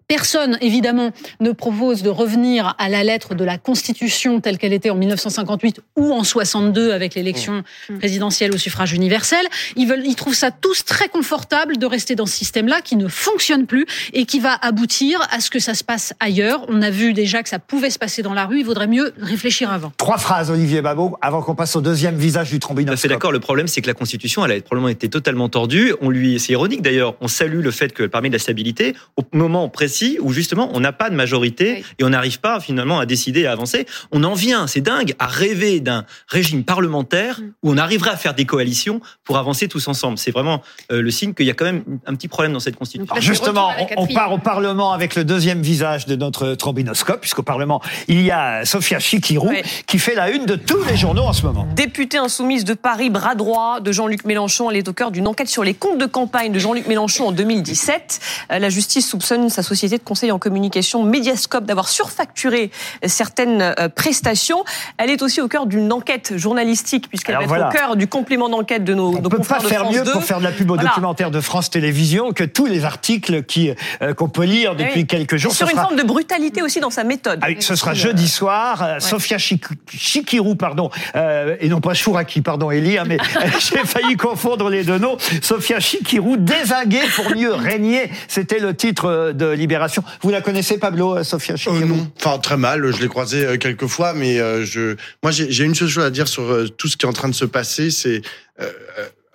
Personne, évidemment, ne propose de revenir à la lettre de la Constitution telle qu'elle était en 1958 ou en 62 avec l'élection présidentielle au suffrage universel. Ils veulent, ils trouvent ça tous très confortable de rester dans ce système-là qui ne fonctionne plus et qui va aboutir à ce que ça se passe ailleurs. On a vu déjà que ça pouvait se passer dans la rue. Il vaudrait mieux réfléchir avant. Trois phrases, Olivier Babot, avant qu'on passe au deuxième visage du trombinoscope. d'accord. Le problème, c'est que la Constitution, elle a probablement été totalement tordue. On lui, c'est ironique d'ailleurs. On salue le fait qu'elle permet de la stabilité au moment précis où justement on n'a pas de majorité Oui. et on n'arrive pas finalement à décider et à avancer. On en vient, c'est dingue, à rêver d'un régime parlementaire Mm. où on arriverait à faire des coalitions pour avancer tous ensemble. C'est vraiment euh, le signe qu'il y a quand même un petit problème dans cette Constitution. Donc là, Alors justement, on, part au Parlement avec le deuxième visage de notre trombinoscope, puisqu'au Parlement, il y a Sophia Chikirou qui fait la une de tous les journaux en ce moment. Députée insoumise de Paris, bras droit de Jean-Luc Mélenchon, elle est au cœur d'une enquête sur les comptes de campagne de Jean-Luc Mélenchon en 2017. Euh, La justice soupçonne sa société de conseil en communication Mediascope d'avoir surfacturé certaines euh, prestations. Elle est aussi au cœur d'une enquête journalistique puisqu'elle va Alors être voilà. au cœur du complément d'enquête de nos, On nos peut pas de faire France mieux 2. pour faire de la pub au Voilà. documentaire de France Télévisions que tous les articles qui euh, qu'on peut lire depuis Oui. quelques Et jours. sur Ce une sera- forme de brutalité aussi dans sa méthode. Ah oui, ce sera jeudi soir. Euh, Sophia Chik- Chikirou, pardon, euh, et non pas Chouraki, pardon, Elie, hein, mais <laughs> <laughs> j'ai failli confondre les deux noms. Sophia Chikirou, désinguée pour mieux régner. C'était le titre euh, de Libération. Vous la connaissez, Pablo, euh, Sophia Euh, non, enfin très mal. Je l'ai croisé euh, quelques fois, mais euh, je, moi j'ai une seule chose à dire sur tout ce qui est en train de se passer, c'est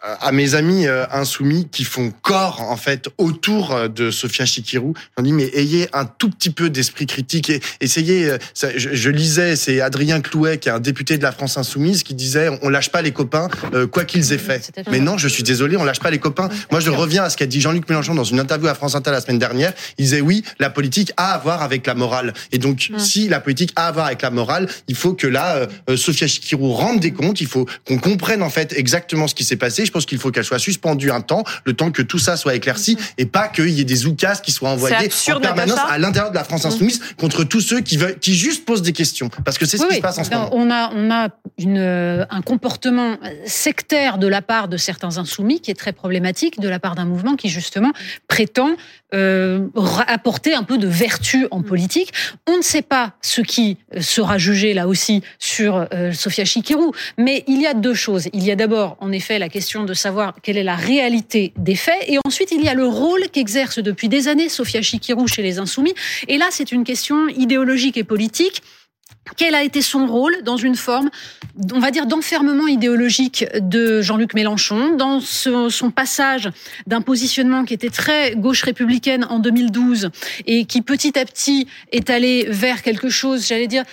à mes amis euh, insoumis qui font corps en fait autour euh, de Sophia Chikirou. J'en dis mais ayez un tout petit peu d'esprit critique et essayez. euh, ça, je, je lisais, c'est Adrien Clouet qui est un député de la France insoumise qui disait on lâche pas les copains euh, quoi qu'ils aient fait. Mais non, je suis désolé, on lâche pas les copains. Moi, je reviens à ce qu'a dit Jean-Luc Mélenchon dans une interview à France Inter la semaine dernière. Il disait oui, la politique a à voir avec la morale. Et donc, si la politique a à voir avec la morale, il faut que là, euh, euh, Sophia Chikirou rende des comptes. Il faut qu'on comprenne en fait exactement ce qui s'est passé. Je pense qu'il faut qu'elle soit suspendue un temps, le temps que tout ça soit éclairci, et pas qu'il y ait des oukas qui soient envoyés absurde, en permanence à l'intérieur de la France insoumise contre tous ceux qui veulent, qui juste posent des questions. Parce que c'est ce Oui, qui se passe en ce moment. On a, on a une, euh, un comportement sectaire de la part de certains insoumis qui est très problématique, de la part d'un mouvement qui justement prétend euh, apporter un peu de vertu en politique. On ne sait pas ce qui euh, sera jugé là aussi sur euh, Sophia Chikirou, mais il y a deux choses. Il y a d'abord, en effet, la question de savoir quelle est la réalité des faits, et ensuite il y a le rôle qu'exerce depuis des années Sophia Chikirou chez les insoumis. Et là, c'est une question idéologique et politique quel a été son rôle dans une forme, on va dire, d'enfermement idéologique de Jean-Luc Mélenchon, dans son passage d'un positionnement qui était très gauche républicaine en 2012 et qui petit à petit est allé vers quelque chose, j'allais dire,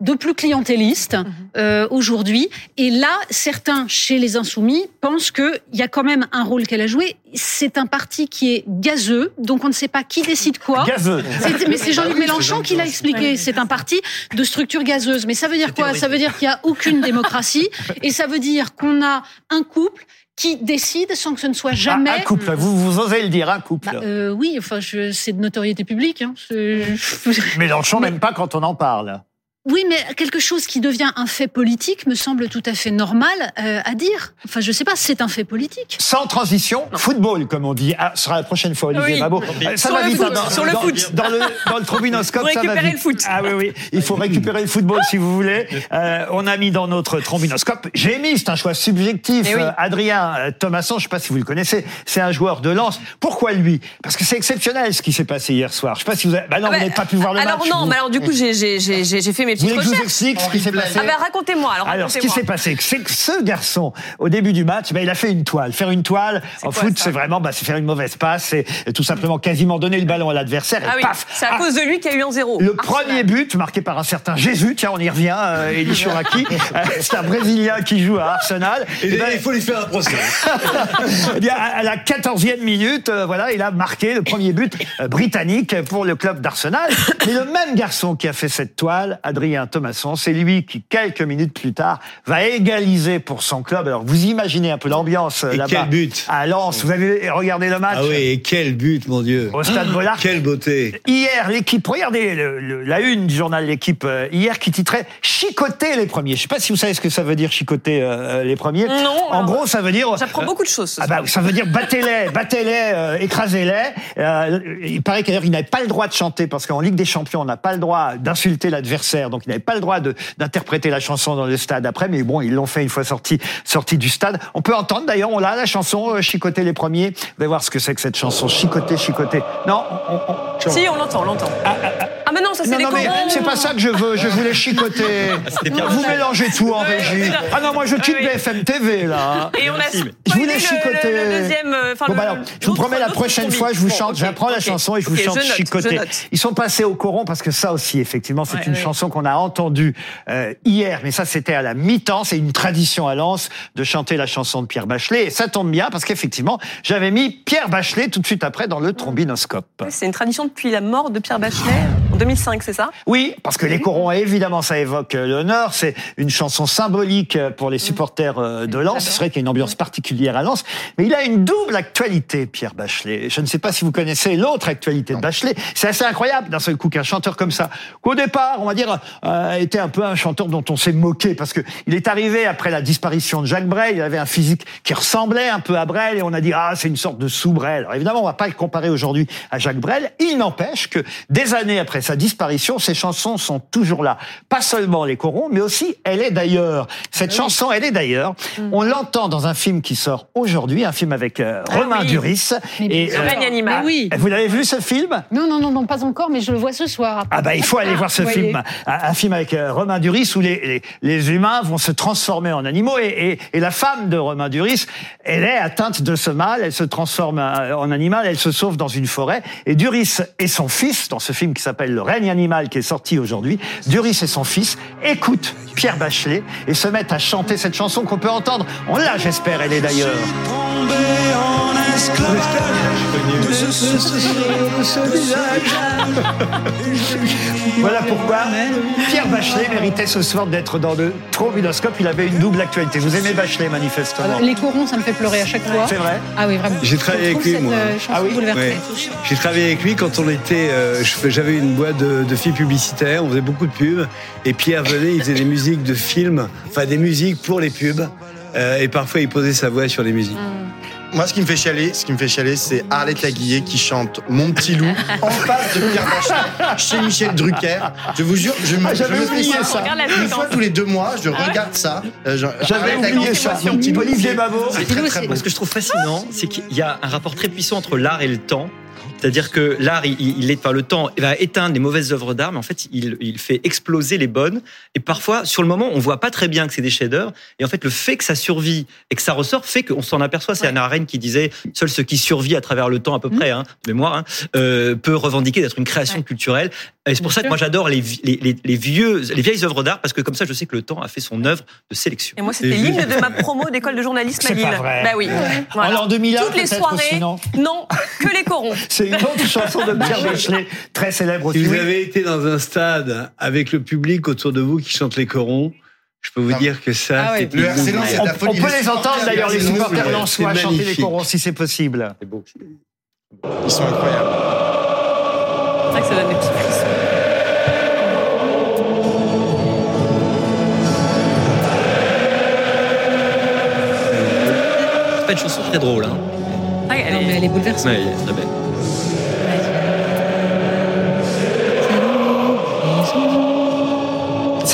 de plus clientéliste euh, aujourd'hui. Et là, certains chez les Insoumis pensent qu'il y a quand même un rôle qu'elle a joué. C'est un parti qui est gazeux, donc on ne sait pas qui décide quoi. Gazeux. Mais c'est Jean-Luc <laughs> Mélenchon qui l'a expliqué. C'est un parti de structure gazeuse. Mais ça veut dire quoi? Ça veut dire qu'il n'y a aucune démocratie. Et ça veut dire qu'on a un couple qui décide sans que ce ne soit jamais. Ah, un couple, vous, vous osez le dire, un couple. Bah, euh, oui, enfin, c'est de notoriété publique. Hein. Mélenchon, même pas quand on en parle. Oui, mais quelque chose qui devient un fait politique me semble tout à fait normal euh, à dire. Enfin, je sais pas, c'est un fait politique. Sans transition, football, comme on dit. Ah, ce sera la prochaine fois, Olivier Oui. Mabo. Euh, Ça Sur va vite. foot, hein, sur le dans, foot. Dans le, dans le trombinoscope, Pour ça va récupérer vite. le foot. Ah oui, oui. Il faut récupérer le football si vous voulez. Euh, on a mis dans notre trombinoscope. J'ai mis, c'est un choix subjectif. Eh oui. euh, Adrien Thomasson, je sais pas si vous le connaissez, c'est un joueur de lance. Pourquoi lui? Parce que c'est exceptionnel ce qui s'est passé hier soir. Je sais pas si vous avez... Bah non, Ah vous bah, n'avez pas pu voir le alors match. non, vous. mais alors du coup, j'ai- j'ai j'ai- Vous voulez que je vous recherches. explique ce qui s'est passé Ah ben racontez-moi. Alors, alors, ce qui racontez-moi. s'est passé, c'est que ce garçon, au début du match, ben, il a fait une toile. Faire une toile, en quoi, foot, ça c'est vraiment, bah, c'est faire une mauvaise passe, c'est tout simplement quasiment donner le ballon à l'adversaire et Ah oui, paf c'est à Ah, cause de lui qu'il y a eu un zéro. le Arsenal. premier but marqué par un certain Jésus, tiens, on y revient, euh, Elie Chouraki, <laughs> Euh, c'est un Brésilien qui joue à Arsenal. Et Eh ben, il faut lui faire un procès. <laughs> eh bien, à à la 14e minute, euh, voilà, il a marqué le premier but euh, britannique pour le club d'Arsenal. Mais le même garçon qui a fait cette toile, Adrien Thomasson, c'est lui qui, quelques minutes plus tard, va égaliser pour son club. Alors, vous imaginez un peu l'ambiance euh, Et là-bas. quel but À Lens. Vous avez regardé le match Ah oui, et quel but, mon Dieu. au stade Bollard Quelle beauté. Hier, l'équipe, regardez le- le- la une du journal L'équipe euh, hier qui titrait Chicoter les premiers. Je sais pas si vous savez ce que ça veut dire chicoter euh, les premiers. Non, En alors, gros, ça veut dire. J'apprends beaucoup de choses. ce Ah bah, ça veut dire battez-les, battez-les, euh, écrasez-les. Euh, il paraît qu'ailleurs, il n'avait pas le droit de chanter parce qu'en Ligue des Champions, on n'a pas le droit d'insulter l'adversaire, donc il n'avait pas le droit d'interpréter la chanson dans le stade après. Mais bon, ils l'ont fait une fois sorti, sorti du stade. On peut entendre d'ailleurs, on l'a la chanson euh, Chicoter les premiers. Vous allez voir ce que c'est que cette chanson Chicoter, Chicoter. Non, on, on- Si, on l'entend, on l'entend. Ah, mais non, ça c'est non, les non, mais corons. c'est pas ça que je veux. Je voulais <laughs> chicoter. Vous mélangez tout en régie. Ah non, moi je quitte Ah oui. BFM TV là. Et on a Je voulais le- chicoter. Le, le deuxième, euh, enfin, Bon, bah alors, je vous promets la prochaine fois, je vous chante, j'apprends la chanson et je vous chante je note, chicoter. Ils sont passés au coron parce que ça aussi, effectivement, c'est Ouais, une ouais. chanson qu'on a entendue euh, hier, mais ça c'était à la mi-temps. C'est une tradition à Lens de chanter la chanson de Pierre Bachelet. Et ça tombe bien parce qu'effectivement, j'avais mis Pierre Bachelet tout de suite après dans le trombinoscope. C'est une tradition depuis la mort de Pierre Bachelet en 2005, c'est ça? Oui, parce que les corons, évidemment, ça évoque euh, l'honneur. C'est une chanson symbolique euh, pour les supporters euh, de Lens. C'est vrai qu'il y a une ambiance particulière à Lens. Mais il a une double actualité, Pierre Bachelet. Je ne sais pas si vous connaissez l'autre actualité de Bachelet. C'est assez incroyable, d'un seul coup, qu'un chanteur comme ça, qu'au départ, on va dire, euh, était un peu un chanteur dont on s'est moqué, parce que il est arrivé après la disparition de Jacques Brel. Il avait un physique qui ressemblait un peu à Brel, et on a dit, ah, c'est une sorte de sous-Brel. Alors évidemment, on va pas le comparer aujourd'hui à Jacques Brel. Il n'empêche que des années après sa disparition, ses chansons sont toujours là. Pas seulement les corons, mais aussi Elle est d'ailleurs. Cette chanson, Elle est d'ailleurs, on l'entend dans un film qui sort aujourd'hui, un film avec euh, Romain oui. Duris. Mais Et, Le règne animal. Mais oui. vous l'avez vu ce film? Non, non, non, non, pas encore, mais je le vois ce soir. ah bah il faut aller voir ce film, un, un film avec euh, Romain Duris où les, les, les humains vont se transformer en animaux et, et, et la femme de Romain Duris, elle est atteinte de ce mal, elle se transforme euh, en animal, elle se sauve dans une forêt et Duris et son fils, dans ce film qui s'appelle Le règne animal qui est sorti aujourd'hui, Duris et son fils écoutent Pierre Bachelet et se mettent à chanter cette chanson qu'on peut entendre. On l'a j'espère, elle est d'ailleurs. <laughs> Voilà pourquoi Pierre Bachelet méritait ce soir d'être dans le trombinoscope. Il avait une double actualité. Vous aimez Bachelet manifestement Alors, les corons, ça me fait pleurer à chaque fois. C'est vrai Ah oui, vraiment. J'ai travaillé Je avec lui, cette, moi. euh, Ah oui. Ouais. J'ai travaillé avec lui quand on était. euh, J'avais une boîte de, de filles publicitaires, on faisait beaucoup de pubs. Et Pierre venait, il faisait des musiques de films, enfin des musiques pour les pubs. Euh, et parfois, il posait sa voix sur les musiques. Moi, ce qui me fait chialer, ce qui me fait chialer, c'est Arlette Laguillet qui chante Mon petit loup en face de Pierre Bachelet chez Michel Drucker. Je vous jure, je me, Ah, j'avais je me fais oublié ça. Une fois séquence. tous les deux mois, je regarde ça. Euh, je- J'avais Arlette oublié ça. chante Mon petit loup. Olivier Babot. C'est très, très beau. Ce que je trouve fascinant, c'est qu'il y a un rapport très puissant entre l'art et le temps. C'est-à-dire que l'art, il, il est, enfin, le temps va éteindre les mauvaises œuvres d'art, mais en fait, il, il fait exploser les bonnes. Et parfois, sur le moment, on voit pas très bien que c'est des chefs-d'œuvre. Et en fait, le fait que ça survit et que ça ressort fait qu'on s'en aperçoit. C'est Anna Arendt qui disait seul ce qui survit à travers le temps, à peu près, hein, de mémoire, hein, euh, peut revendiquer d'être une création Ouais. culturelle. Et c'est pour Bien ça que sûr. moi, j'adore les, vi- les, les, les vieux, les vieilles œuvres d'art parce que comme ça, je sais que le temps a fait son œuvre de sélection. Et moi, c'était l'hymne de ma promo d'école de journalisme à C'est Lille. pas vrai. Bah oui. Voilà. En l'an 2001, Toutes les soirées. aussi, non Non, que les corons. C'est une autre chanson de Pierre bah, Bachelet, très célèbre aussi. Si vous avez été dans un stade avec le public autour de vous qui chante les corons, je peux vous dire que ça, ah oui, le On peut les entendre d'ailleurs, les supporters lensois chanter les corons si c'est possible. C'est beau. Ils sont incroyables. C'est vrai que ça donne des petits frissons. C'est pas une chanson très drôle. Hein. Ah, elle, est... Non, mais elle est bouleversante. Très belle.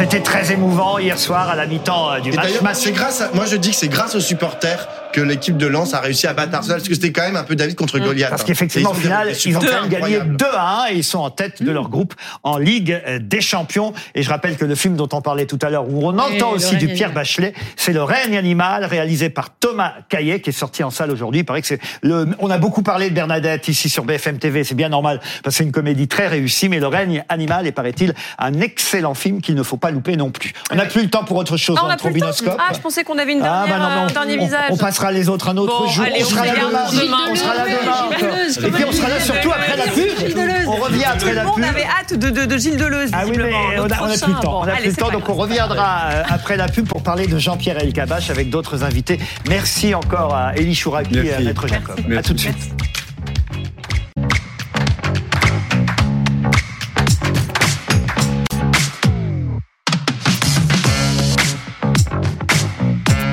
C'était très émouvant hier soir à la mi-temps euh, du match. d'ailleurs, c'est grâce à, moi je dis que c'est grâce aux supporters que l'équipe de Lens a réussi à battre Arsenal, parce que c'était quand même un peu David contre Goliath. Parce hein. qu'effectivement, au ils ont final, ils ont quand même gagné incroyables. 2 à 1 et ils sont en tête de leur groupe en Ligue euh, des Champions. Et je rappelle que le film dont on parlait tout à l'heure, où on entend aussi du Pierre animal. Bachelet, c'est Le règne animal, réalisé par Thomas Caillet, qui est sorti en salle aujourd'hui. Il paraît que c'est le, on a beaucoup parlé de Bernadette ici sur BFM TV, c'est bien normal, parce que c'est une comédie très réussie, mais Le règne animal est, paraît-il, un excellent film qu'il ne faut pas louper non plus. On n'a plus le temps pour autre chose Ah, dans on a le plus le temps. trombinoscope. Ah, je pensais qu'on avait une Ah, dernière, bah non, non, un dernier on, visage. on passera les autres un autre Bon, jour. allez, on on sera se là demain. demain. On sera là demain. Et puis on sera là surtout après la pub. On revient Tout après le la monde pub. avait hâte de, de, de Gilles Deleuze, Ah oui, mais on Le a, on a prochain, plus le temps. bon, On a allez, plus le temps, donc on reviendra euh, après la pub pour parler de Jean-Pierre Elkabach avec d'autres invités. Merci encore à Elie Chouraki et à. Maître Jacob. À tout de suite.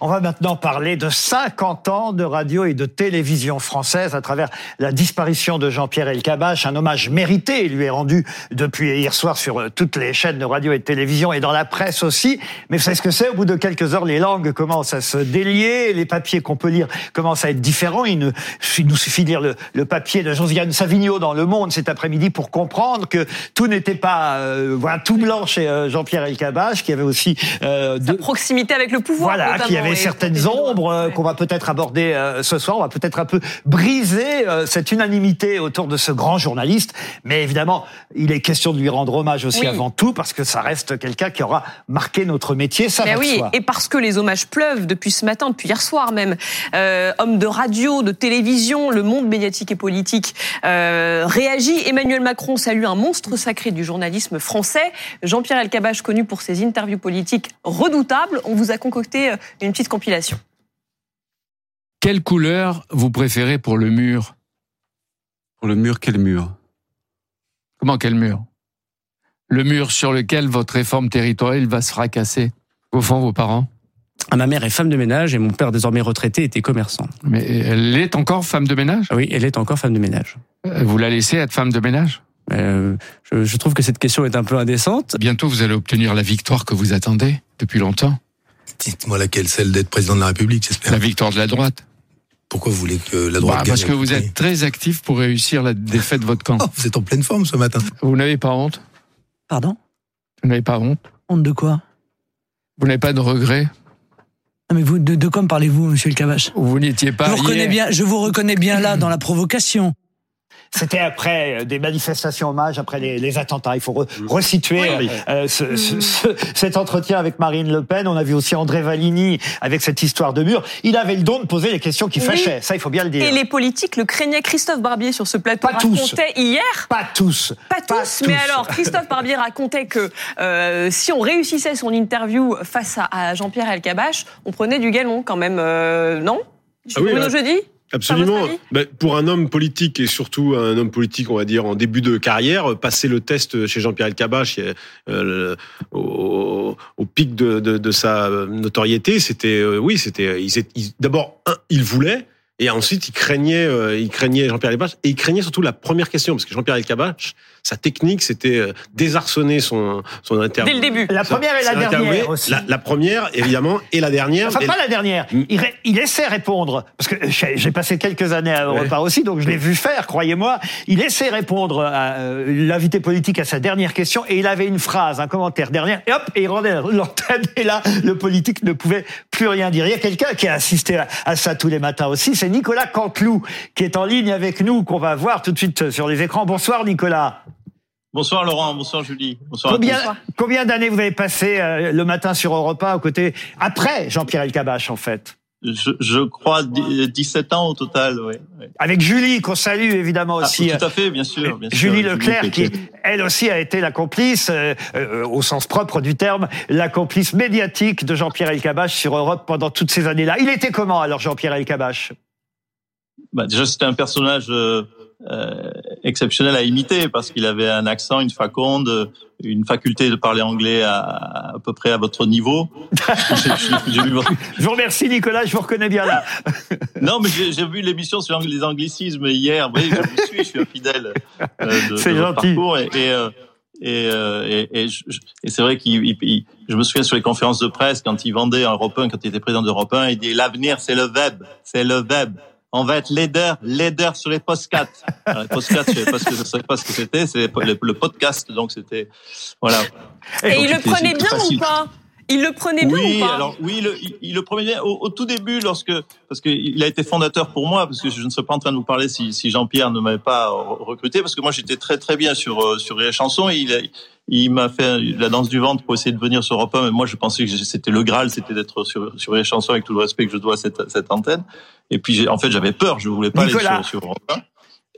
On va maintenant parler de 50 ans de radio et de télévision française à travers la disparition de Jean-Pierre Elkabach. Un hommage mérité lui est rendu depuis hier soir sur euh, toutes les chaînes de radio et de télévision et dans la presse aussi. Mais vous savez ce que c'est? Au bout de quelques heures, les langues commencent à se délier, les papiers qu'on peut lire commencent à être différents. Il, ne- il nous suffit de lire le, le papier de Josiane Savigno dans Le Monde cet après-midi pour comprendre que tout n'était pas euh, voilà tout blanc chez euh, Jean-Pierre Elkabach, qui avait aussi euh, Sa de- proximité avec le pouvoir. voilà, avait et certaines ombres euh, Ouais. qu'on va peut-être aborder euh, ce soir. On va peut-être un peu briser euh, cette unanimité autour de ce grand journaliste. Mais évidemment, il est question de lui rendre hommage aussi Oui. avant tout, parce que ça reste quelqu'un qui aura marqué notre métier. Ça Ben va de oui, soi. et parce que les hommages pleuvent depuis ce matin, depuis hier soir même. Euh, homme de radio, de télévision, le monde médiatique et politique réagit. Emmanuel Macron salue un monstre sacré du journalisme français. Jean-Pierre Elkabbach, connu pour ses interviews politiques redoutables. On vous a concocté une petite compilation. Quelle couleur vous préférez pour le mur? Pour le mur, quel mur? Comment quel mur? Le mur sur lequel votre réforme territoriale va se fracasser. Au fond, vos parents? Ah, Ma mère est femme de ménage et mon père, désormais retraité, était commerçant. Mais elle est encore femme de ménage? Ah oui, elle est encore femme de ménage. Euh, Vous la laissez être femme de ménage? Euh, je, je trouve que cette question est un peu indécente. Bientôt, vous allez obtenir la victoire que vous attendez depuis longtemps. Dites-moi laquelle, celle d'être président de la République, j'espère. La victoire de la droite. Pourquoi vous voulez que la droite Bah, gagne parce que vous êtes très actif pour réussir la défaite de votre camp. <laughs> Oh, vous êtes en pleine forme ce matin. Vous n'avez pas honte Pardon Vous n'avez pas honte Honte de quoi Vous n'avez pas de regrets Ah, mais vous, de, de quoi me parlez-vous, monsieur le Cabache Vous n'étiez pas je vous, reconnais hier. bien, je vous reconnais bien là dans la provocation. C'était après euh, des manifestations hommages, après les, les attentats. Il faut re- resituer Oui. euh, euh, ce- ce- ce- cet entretien avec Marine Le Pen. On a vu aussi André Valigny avec cette histoire de mur. Il avait le don de poser les questions qui Oui. fâchaient. Ça, il faut bien le dire. Et les politiques le craignaient. Christophe Barbier sur ce plateau Pas tous. racontait hier Pas tous. Pas tous, mais alors Christophe Barbier racontait que euh, si on réussissait son interview face à, à Jean-Pierre Elkabbach, on prenait du galon quand même, euh, non? Ah oui, Bruno là- Jeudi? Absolument. Ben, pour un homme politique et surtout un homme politique, on va dire en début de carrière, euh, passer le test chez Jean-Pierre Elkabbach euh, le- au, au pic de, de, de sa notoriété, c'était euh, oui, c'était d'abord il voulait. Et ensuite, il craignait, euh, il craignait Jean-Pierre Elkabbach et il craignait surtout la première question parce que Jean-Pierre Elkabbach, sa technique, c'était euh, désarçonner son son interview. Dès le début. La première et la dernière aussi. La, la première, évidemment, et la dernière. Enfin, pas la dernière. Il, ré- il essaie répondre. Parce que j'ai j'ai passé quelques années à Ouais. Europa aussi, donc je l'ai vu faire, croyez-moi. Il essaie répondre à euh, l'invité politique à sa dernière question et il avait une phrase, un commentaire dernier, et hop, et il rendait l'antenne. Et là, le politique ne pouvait plus rien dire. Il y a quelqu'un qui a assisté à, à ça tous les matins aussi, c'est Nicolas Canteloup, qui est en ligne avec nous, qu'on va voir tout de suite sur les écrans. Bonsoir Nicolas. Bonsoir Laurent, bonsoir Julie, bonsoir à Combien, tous. combien d'années vous avez passé euh, le matin sur Europa aux côtés, après Jean-Pierre Elkabbach en fait? Je, je crois dix- 17 ans au total, oui. Avec Julie, qu'on salue évidemment aussi. tout à fait, bien sûr. Bien sûr. Julie Leclerc, qui, elle aussi, a été la complice, euh, euh, au sens propre du terme, la complice médiatique de Jean-Pierre Elkabbach sur Europe pendant toutes ces années-là. Il était comment alors, Jean-Pierre Elkabbach Bah, déjà, c'était un personnage euh, euh, exceptionnel à imiter parce qu'il avait un accent, une faconde, une faculté de parler anglais à, à peu près à votre niveau. <laughs> Vu Je vous remercie, Nicolas, je vous reconnais bien là. Non, mais j'ai vu l'émission sur les anglicismes hier. Oui, je vous suis, je suis un fidèle euh, de, <laughs> C'est gentil. parcours. Et, et, euh, et, euh, et, et et c'est vrai qu'il, il- il- je me souviens sur les conférences de presse quand il vendait Europe 1, quand il était président d'Europe 1, il dit l'avenir c'est le web, c'est le web. On va être leader, leader sur les podcasts. <laughs> Alors, les podcasts, je je savais pas ce que c'était, c'est le, le podcast, donc c'était, voilà. Et Donc, il le prenait bien ou pas? Il le prenait bien Oui, ou pas? alors oui, le, il, il le prenait bien au, au tout début, lorsque parce qu'il a été fondateur pour moi, parce que je ne serais pas en train de vous parler si, si Jean-Pierre ne m'avait pas re- recruté, parce que moi j'étais très très bien sur euh, sur les chansons. Et il a- il m'a fait la danse du ventre pour essayer de venir sur Europe 1, mais moi je pensais que c'était le Graal, c'était d'être sur sur les chansons avec tout le respect que je dois à cette cette antenne. Et puis en fait j'avais peur, je voulais pas Nicolas. aller sur, sur Europe 1.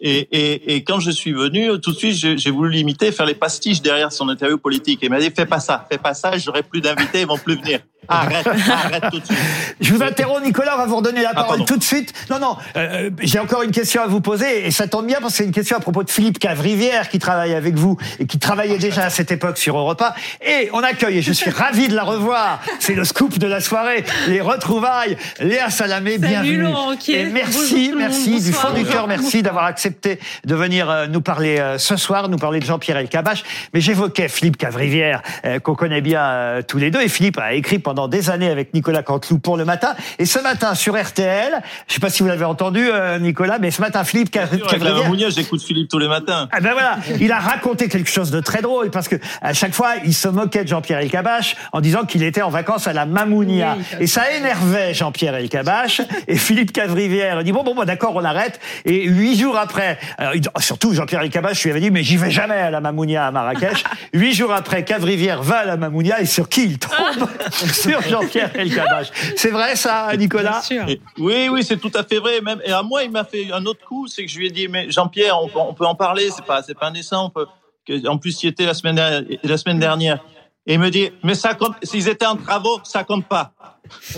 Et, et, et quand je suis venu, tout de suite, j'ai j'ai voulu l'imiter, faire les pastiches derrière son interview politique. Et il m'a dit, fais pas ça, fais pas ça, j'aurai plus d'invités, ils vont plus venir. Arrête, arrête tout de suite. Je vous interromps, Nicolas, on va vous redonner la Ah, parole tout de suite. Non, non, euh, j'ai encore une question à vous poser, et ça tombe bien parce que c'est une question à propos de Philippe Cavrivière qui travaille avec vous et qui travaillait déjà à cette époque sur Europe 1. Et on accueille, et je suis <laughs> ravi de la revoir, c'est le scoop de la soirée, les retrouvailles. Léa Salamé, Salut, bienvenue. Laurent. Et merci, merci du Bonsoir. fond du cœur, merci d'avoir accepté de venir euh, nous parler euh, ce soir, nous parler de Jean-Pierre Elkabach. Mais j'évoquais Philippe Cavrivière, euh, qu'on connaît bien euh, tous les deux. Et Philippe a écrit pendant des années avec Nicolas Canteloup pour le matin. Et ce matin sur RTL, je sais pas si vous l'avez entendu, euh, Nicolas, mais ce matin, Philippe Cavrivière. J'écoute Philippe tous les matins. Ah ben voilà, il a raconté quelque chose de très drôle parce que à chaque fois, il se moquait de Jean-Pierre Elkabach en disant qu'il était en vacances à la Mamounia. Oui, et ça énervait Jean-Pierre Elkabach. et Philippe Cavrivière dit bon bon bon d'accord on arrête. Et huit jours après, alors, il- surtout Jean-Pierre Elkabach lui avait dit mais j'y vais jamais à la Mamounia à Marrakech. <laughs> Huit jours après, Cavrivière va à la Mamounia et sur qui il tombe? <laughs> Sur Jean-Pierre Elkabach. C'est vrai ça, Nicolas oui, oui, c'est tout à fait vrai. Même, et à moi, il m'a fait un autre coup, c'est que je lui ai dit, mais Jean-Pierre, on, peut- on peut en parler, c'est pas, c'est pas indécent. On peut, que- en plus, il était la semaine, dernière- la semaine dernière. Et il me dit, mais ça compte, s'ils étaient en travaux, ça compte pas. <laughs>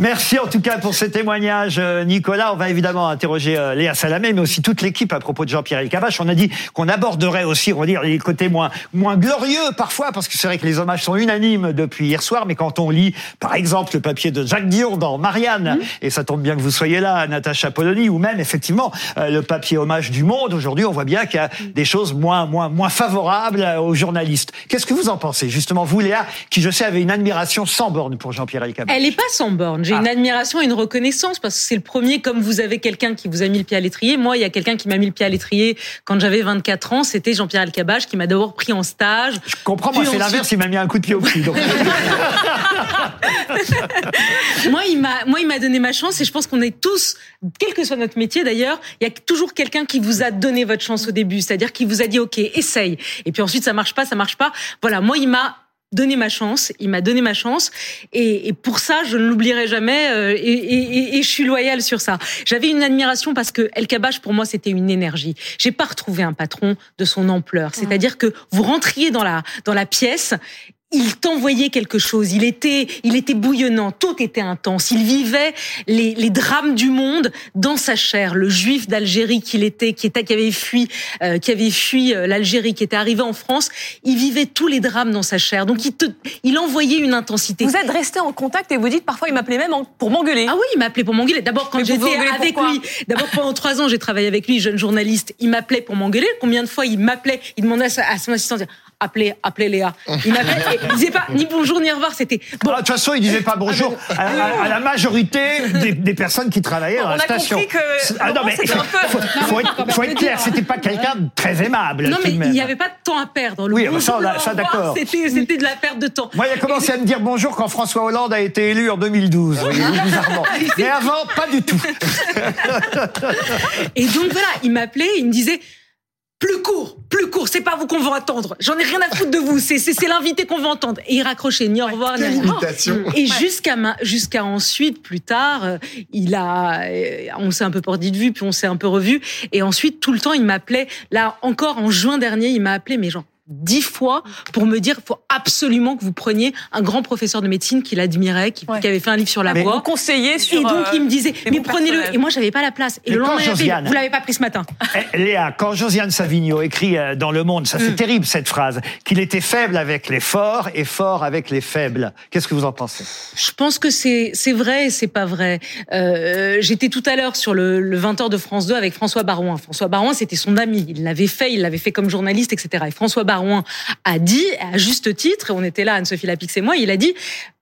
Merci en tout cas pour ce témoignage, euh, Nicolas. On va évidemment interroger euh, Léa Salamé, mais aussi toute l'équipe à propos de Jean-Pierre Elkabach. On a dit qu'on aborderait aussi, on va dire, les côtés moins, moins glorieux parfois, parce que c'est vrai que les hommages sont unanimes depuis hier soir, mais quand on lit, par exemple, le papier de Jacques Dion dans Marianne, et ça tombe bien que vous soyez là, Natacha Polony, ou même effectivement euh, le papier hommage du Monde, aujourd'hui, on voit bien qu'il y a des choses moins, moins, moins favorables aux journalistes. Qu'est-ce que vous en pensez, justement, vous, Léa, qui je sais avait une admiration sans borne pour Jean-Pierre Elkabach Elle est pas sans borne. J'ai une admiration et une reconnaissance parce que c'est le premier, comme vous avez quelqu'un qui vous a mis le pied à l'étrier. Moi, il y a quelqu'un qui m'a mis le pied à l'étrier quand j'avais 24 ans. C'était Jean-Pierre Elkabach qui m'a d'abord pris en stage. Je comprends, moi, c'est ensuite- l'inverse, il m'a mis un coup de pied au cul. donc. <laughs> moi, il m'a, moi, il m'a donné ma chance et je pense qu'on est tous, quel que soit notre métier d'ailleurs, il y a toujours quelqu'un qui vous a donné votre chance au début, c'est-à-dire qui vous a dit OK, essaye. Et puis ensuite, ça marche pas, ça marche pas. Voilà, moi, il m'a donné ma chance, il m'a donné ma chance, et, et pour ça, je ne l'oublierai jamais, euh, et, et- et- et je suis loyale sur ça. J'avais une admiration parce que El Kabach, pour moi, c'était une énergie. J'ai pas retrouvé un patron de son ampleur. C'est-à-dire que vous rentriez dans la dans la pièce il t'envoyait quelque chose. Il était, il était bouillonnant. Tout était intense. Il vivait les, les drames du monde dans sa chair. Le juif d'Algérie qu'il était, qui était, qui avait fui, euh, qui avait fui euh, l'Algérie, qui était arrivé en France. Il vivait tous les drames dans sa chair. Donc il te, il envoyait une intensité. Vous êtes resté en contact et vous dites parfois il m'appelait même pour m'engueuler. Ah oui, il m'appelait pour m'engueuler. D'abord quand j'étais avec lui. D'abord pendant trois ans, j'ai travaillé avec lui, jeune journaliste. Il m'appelait pour m'engueuler. Combien de fois il m'appelait, il demandait à son assistant, appelez, appelez Léa. Il il disait pas ni bonjour ni au revoir. C'était bon. Ah, De toute façon, il disait pas bonjour à, à- à la majorité des, des personnes qui travaillaient dans On la a station. compris que Ah non, mais c'était un peu- faut, faut être, faut être clair, c'était pas quelqu'un de très aimable. Non, mais il n'y avait pas de temps à perdre. Le Oui, ah ça, bonjour, on a- ça, revoir, d'accord. C'était, c'était de la perte de temps. Moi, il a commencé à me dire bonjour quand François Hollande a été élu en 2012. voyez-vous, bizarrement. <laughs> Mais avant, pas du tout. <laughs> Et donc voilà, il m'appelait, il me disait plus court, plus court, c'est pas vous qu'on veut attendre. J'en ai rien à foutre de vous, c'est, c'est, c'est l'invité qu'on veut entendre. Et il raccrochait, ni au revoir, ni imitation. Et jusqu'à ma- jusqu'à ensuite, plus tard, euh, il a, euh, on s'est un peu perdu de vue, puis on s'est un peu revu. Et ensuite, tout le temps, il m'appelait. Là, encore en juin dernier, il m'a appelé, mais genre dix fois pour me dire faut absolument que vous preniez un grand professeur de médecine qu'il admirait, qui, qui avait fait un livre sur la Mais voix. vous conseillez sur, Et donc euh, il me disait des mais prenez-le. Et moi j'avais pas la place. Et Mais le lendemain, Josiane- vous l'avez pas pris ce matin. Eh, Léa, quand Josiane Savigno écrit euh, dans Le Monde, ça c'est Mm. terrible cette phrase, qu'il était faible avec les forts et fort avec les faibles. Qu'est-ce que vous en pensez? Je pense que c'est c'est vrai et c'est pas vrai. Euh, J'étais tout à l'heure sur le, le 20h de France 2 avec François Barouin. François Barouin, c'était son ami. Il l'avait fait, il l'avait fait comme journaliste, etc. Et François Barouin a dit, à juste titre, on était là, Anne-Sophie Lapix et moi, il a dit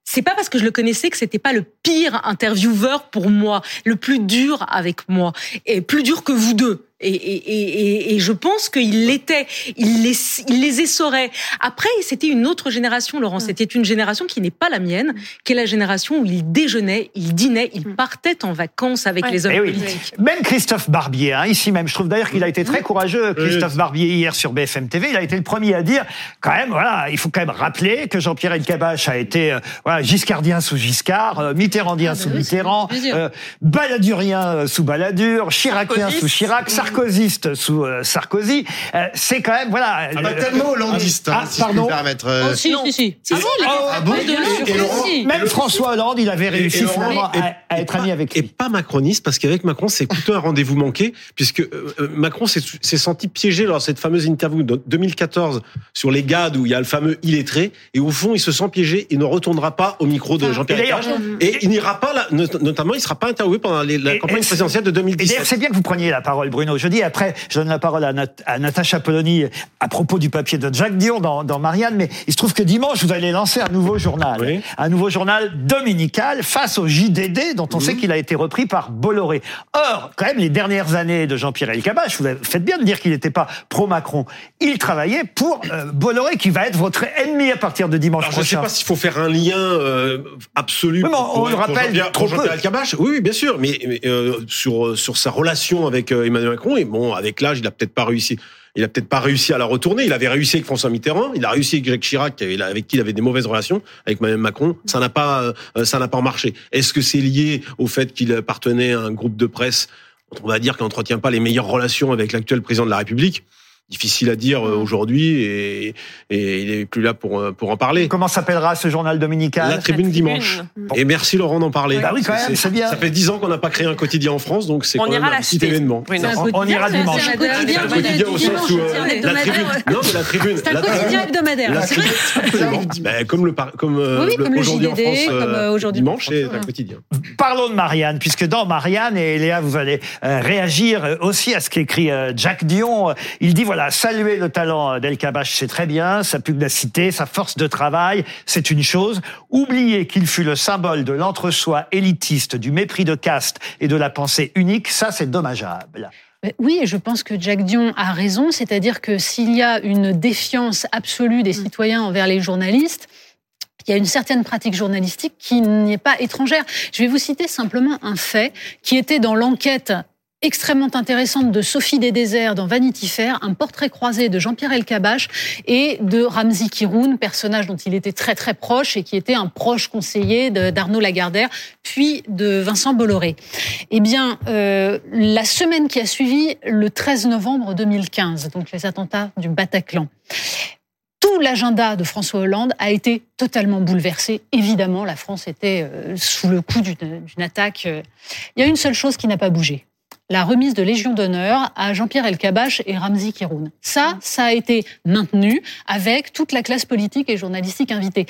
c'est pas parce que je le connaissais que c'était pas le pire intervieweur pour moi, le plus dur avec moi, et plus dur que vous deux. Et, et, et, et- et je pense qu'il l'était, il les, il les essorait. Après, c'était une autre génération, Laurent. C'était une génération qui n'est pas la mienne, qui est la génération où il déjeunait, il dînait, il partait en vacances avec les hommes Eh oui. politiques. Même Christophe Barbier, hein, ici même, je trouve d'ailleurs qu'il a été très courageux, Christophe Barbier, hier sur BFM TV, il a été le premier à dire, quand même, voilà, il faut quand même rappeler que Jean-Pierre Elkabbach a été euh, voilà, giscardien sous Giscard, euh, mitterrandien sous Mitterrand, euh, baladurien euh, sous Balladur, chiracien sous Chirac, sarkozyste sous euh, Sarkozy. Euh, C'est quand même, voilà... Ah, pas le- tellement hollandiste, hein, Ah, si je pardon peux me permettre. euh, Oh, si, si, si. Si, si, il a- Ah bon Et- et Laurent- si. Même François Hollande, il avait réussi Et- et Laurent- finalement et- à, à être ami avec Et lui. pas macroniste, parce qu'avec Macron, c'est plutôt un rendez-vous manqué, puisque euh, euh, Macron s'est s'est senti piégé lors de cette fameuse interview de 2014 sur les GAD, où il y a le fameux illettré, et au fond, il se sent piégé et ne retournera pas au micro de Jean-Pierre Et d'ailleurs- Elkabbach. Et il n'ira pas, là, not- notamment, il ne sera pas interviewé pendant les- la Et- campagne et- présidentielle de Et d'ailleurs, 2017. c'est bien que vous preniez la parole, Bruno. Je dis après, je donne la parole à, Nat- à Natacha Polony à propos du papier de Jacques Dion dans, dans Marianne, mais il se trouve que dimanche, vous allez lancer un nouveau journal. Oui. Un nouveau journal dominical face au JDD, dont on sait qu'il a été repris par Bolloré. Or, quand même, les dernières années de Jean-Pierre Elkabbach, vous faites bien de dire qu'il n'était pas pro-Macron. Il travaillait pour euh, Bolloré, qui va être votre ennemi à partir de dimanche Alors, je ne sais prochain. pas s'il faut faire un lien euh, absolu. Oui, mais on- pour- on pour le rappelle Jean-Pierre- pour. Elkabbach. Oui, bien sûr, mais, mais, euh, sur sur sa relation avec Emmanuel Macron, et bon, avec l'âge, il a peut-être pas réussi. Il a peut-être pas réussi à la retourner. Il avait réussi avec François Mitterrand. Il a réussi avec Jacques Chirac, qui avec qui il avait des mauvaises relations. Avec Madame Macron, ça n'a pas, euh, ça n'a pas marché. Est-ce que c'est lié au fait qu'il appartenait à un groupe de presse? On va dire qu'il n'entretient pas les meilleures relations avec l'actuel président de la République Difficile à dire euh, aujourd'hui, et, et il est plus là pour euh, pour en parler. Comment s'appellera ce journal dominical La tribune dimanche. Et merci Laurent d'en parler. Bah oui, quand même, c'est bien. Ça fait dix ans qu'on n'a pas créé un quotidien en France, donc c'est quand même un petit événement. On- on ira dimanche. C'est un quotidien, Un quotidien au sens où euh, la tribune. <laughs> Non, mais la tribune. C'est un la tribune- quotidien hebdomadaire. Ben, <laughs> comme le par- comme, euh, Oui, oui, comme le aujourd'hui en France comme, aujourd'hui en dimanche, c'est un quotidien. Parlons de Marianne, puisque dans Marianne, et Léa, vous allez réagir aussi à ce qu'écrit Jack Dion. Il dit, voilà, saluer le talent d'El Kabbach, c'est très bien, sa pugnacité, sa force de travail, c'est une chose. Oublier qu'il fut le symbole de l'entre-soi élitiste, du mépris de caste et de la pensée unique, ça, c'est dommageable. Ben Oui, et je pense que Jack Dion a raison, c'est-à-dire que s'il y a une défiance absolue des citoyens envers les journalistes, il y a une certaine pratique journalistique qui n'est pas étrangère. Je vais vous citer simplement un fait qui était dans l'enquête extrêmement intéressante de Sophie Desdéserts dans Vanity Fair, un portrait croisé de Jean-Pierre Elkabbach et de Ramzi Kiroun, personnage dont il était très très proche et qui était un proche conseiller d'Arnaud Lagardère, puis de Vincent Bolloré. Eh bien, euh, la semaine qui a suivi le 13 novembre 2015, donc les attentats du Bataclan, tout l'agenda de François Hollande a été totalement bouleversé. Évidemment, la France était euh, sous le coup d'une d'une attaque. euh. Il y a une seule chose qui n'a pas bougé. La remise de Légion d'honneur à Jean-Pierre Elkabbach et Ramzi Kiroun. Ça, ça a été maintenu avec toute la classe politique et journalistique invitée.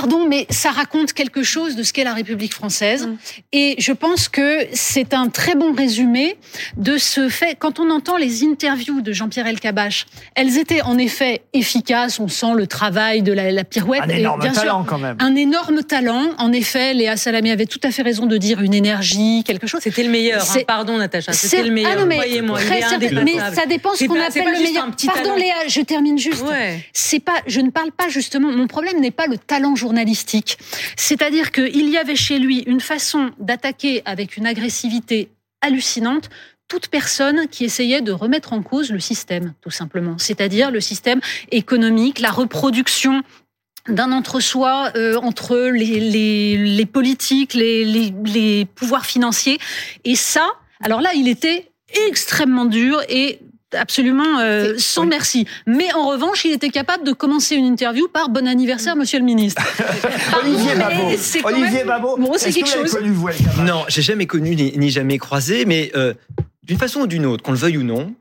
Pardon, mais ça raconte quelque chose de ce qu'est la République française. Et je pense que c'est un très bon résumé de ce fait. Quand on entend les interviews de Jean-Pierre Elkabbach, elles étaient en effet efficaces. On sent le travail de la, la pirouette. Un Et énorme sûr, talent, quand même. Un énorme talent. En effet, Léa Salamé avait tout à fait raison de dire une énergie, quelque chose. C'était le meilleur. hein. C'est- Pardon, Natacha. c'est- C'était le meilleur. Ah non, mais Croyez-moi. ça dépend ce qu'on appelle le meilleur. Pardon talent. Léa, je termine juste. Ouais. C'est pas, je ne parle pas justement. Mon problème n'est pas le talent journalistique. C'est-à-dire qu'il y avait chez lui une façon d'attaquer avec une agressivité hallucinante toute personne qui essayait de remettre en cause le système, tout simplement. C'est-à-dire le système économique, la reproduction d'un entre-soi euh, entre les, politiques, les, les, les pouvoirs financiers. Et ça, alors là, il était extrêmement dur et absolument euh, sans merci. Mais en revanche, il était capable de commencer une interview par bon anniversaire, monsieur le ministre. <laughs> Olivier Babot. Olivier même- Babot. Bon, c'est quelque chose. connu, vous, Non, j'ai jamais connu ni, ni jamais croisé, mais euh, d'une façon ou d'une autre, qu'on le veuille ou non,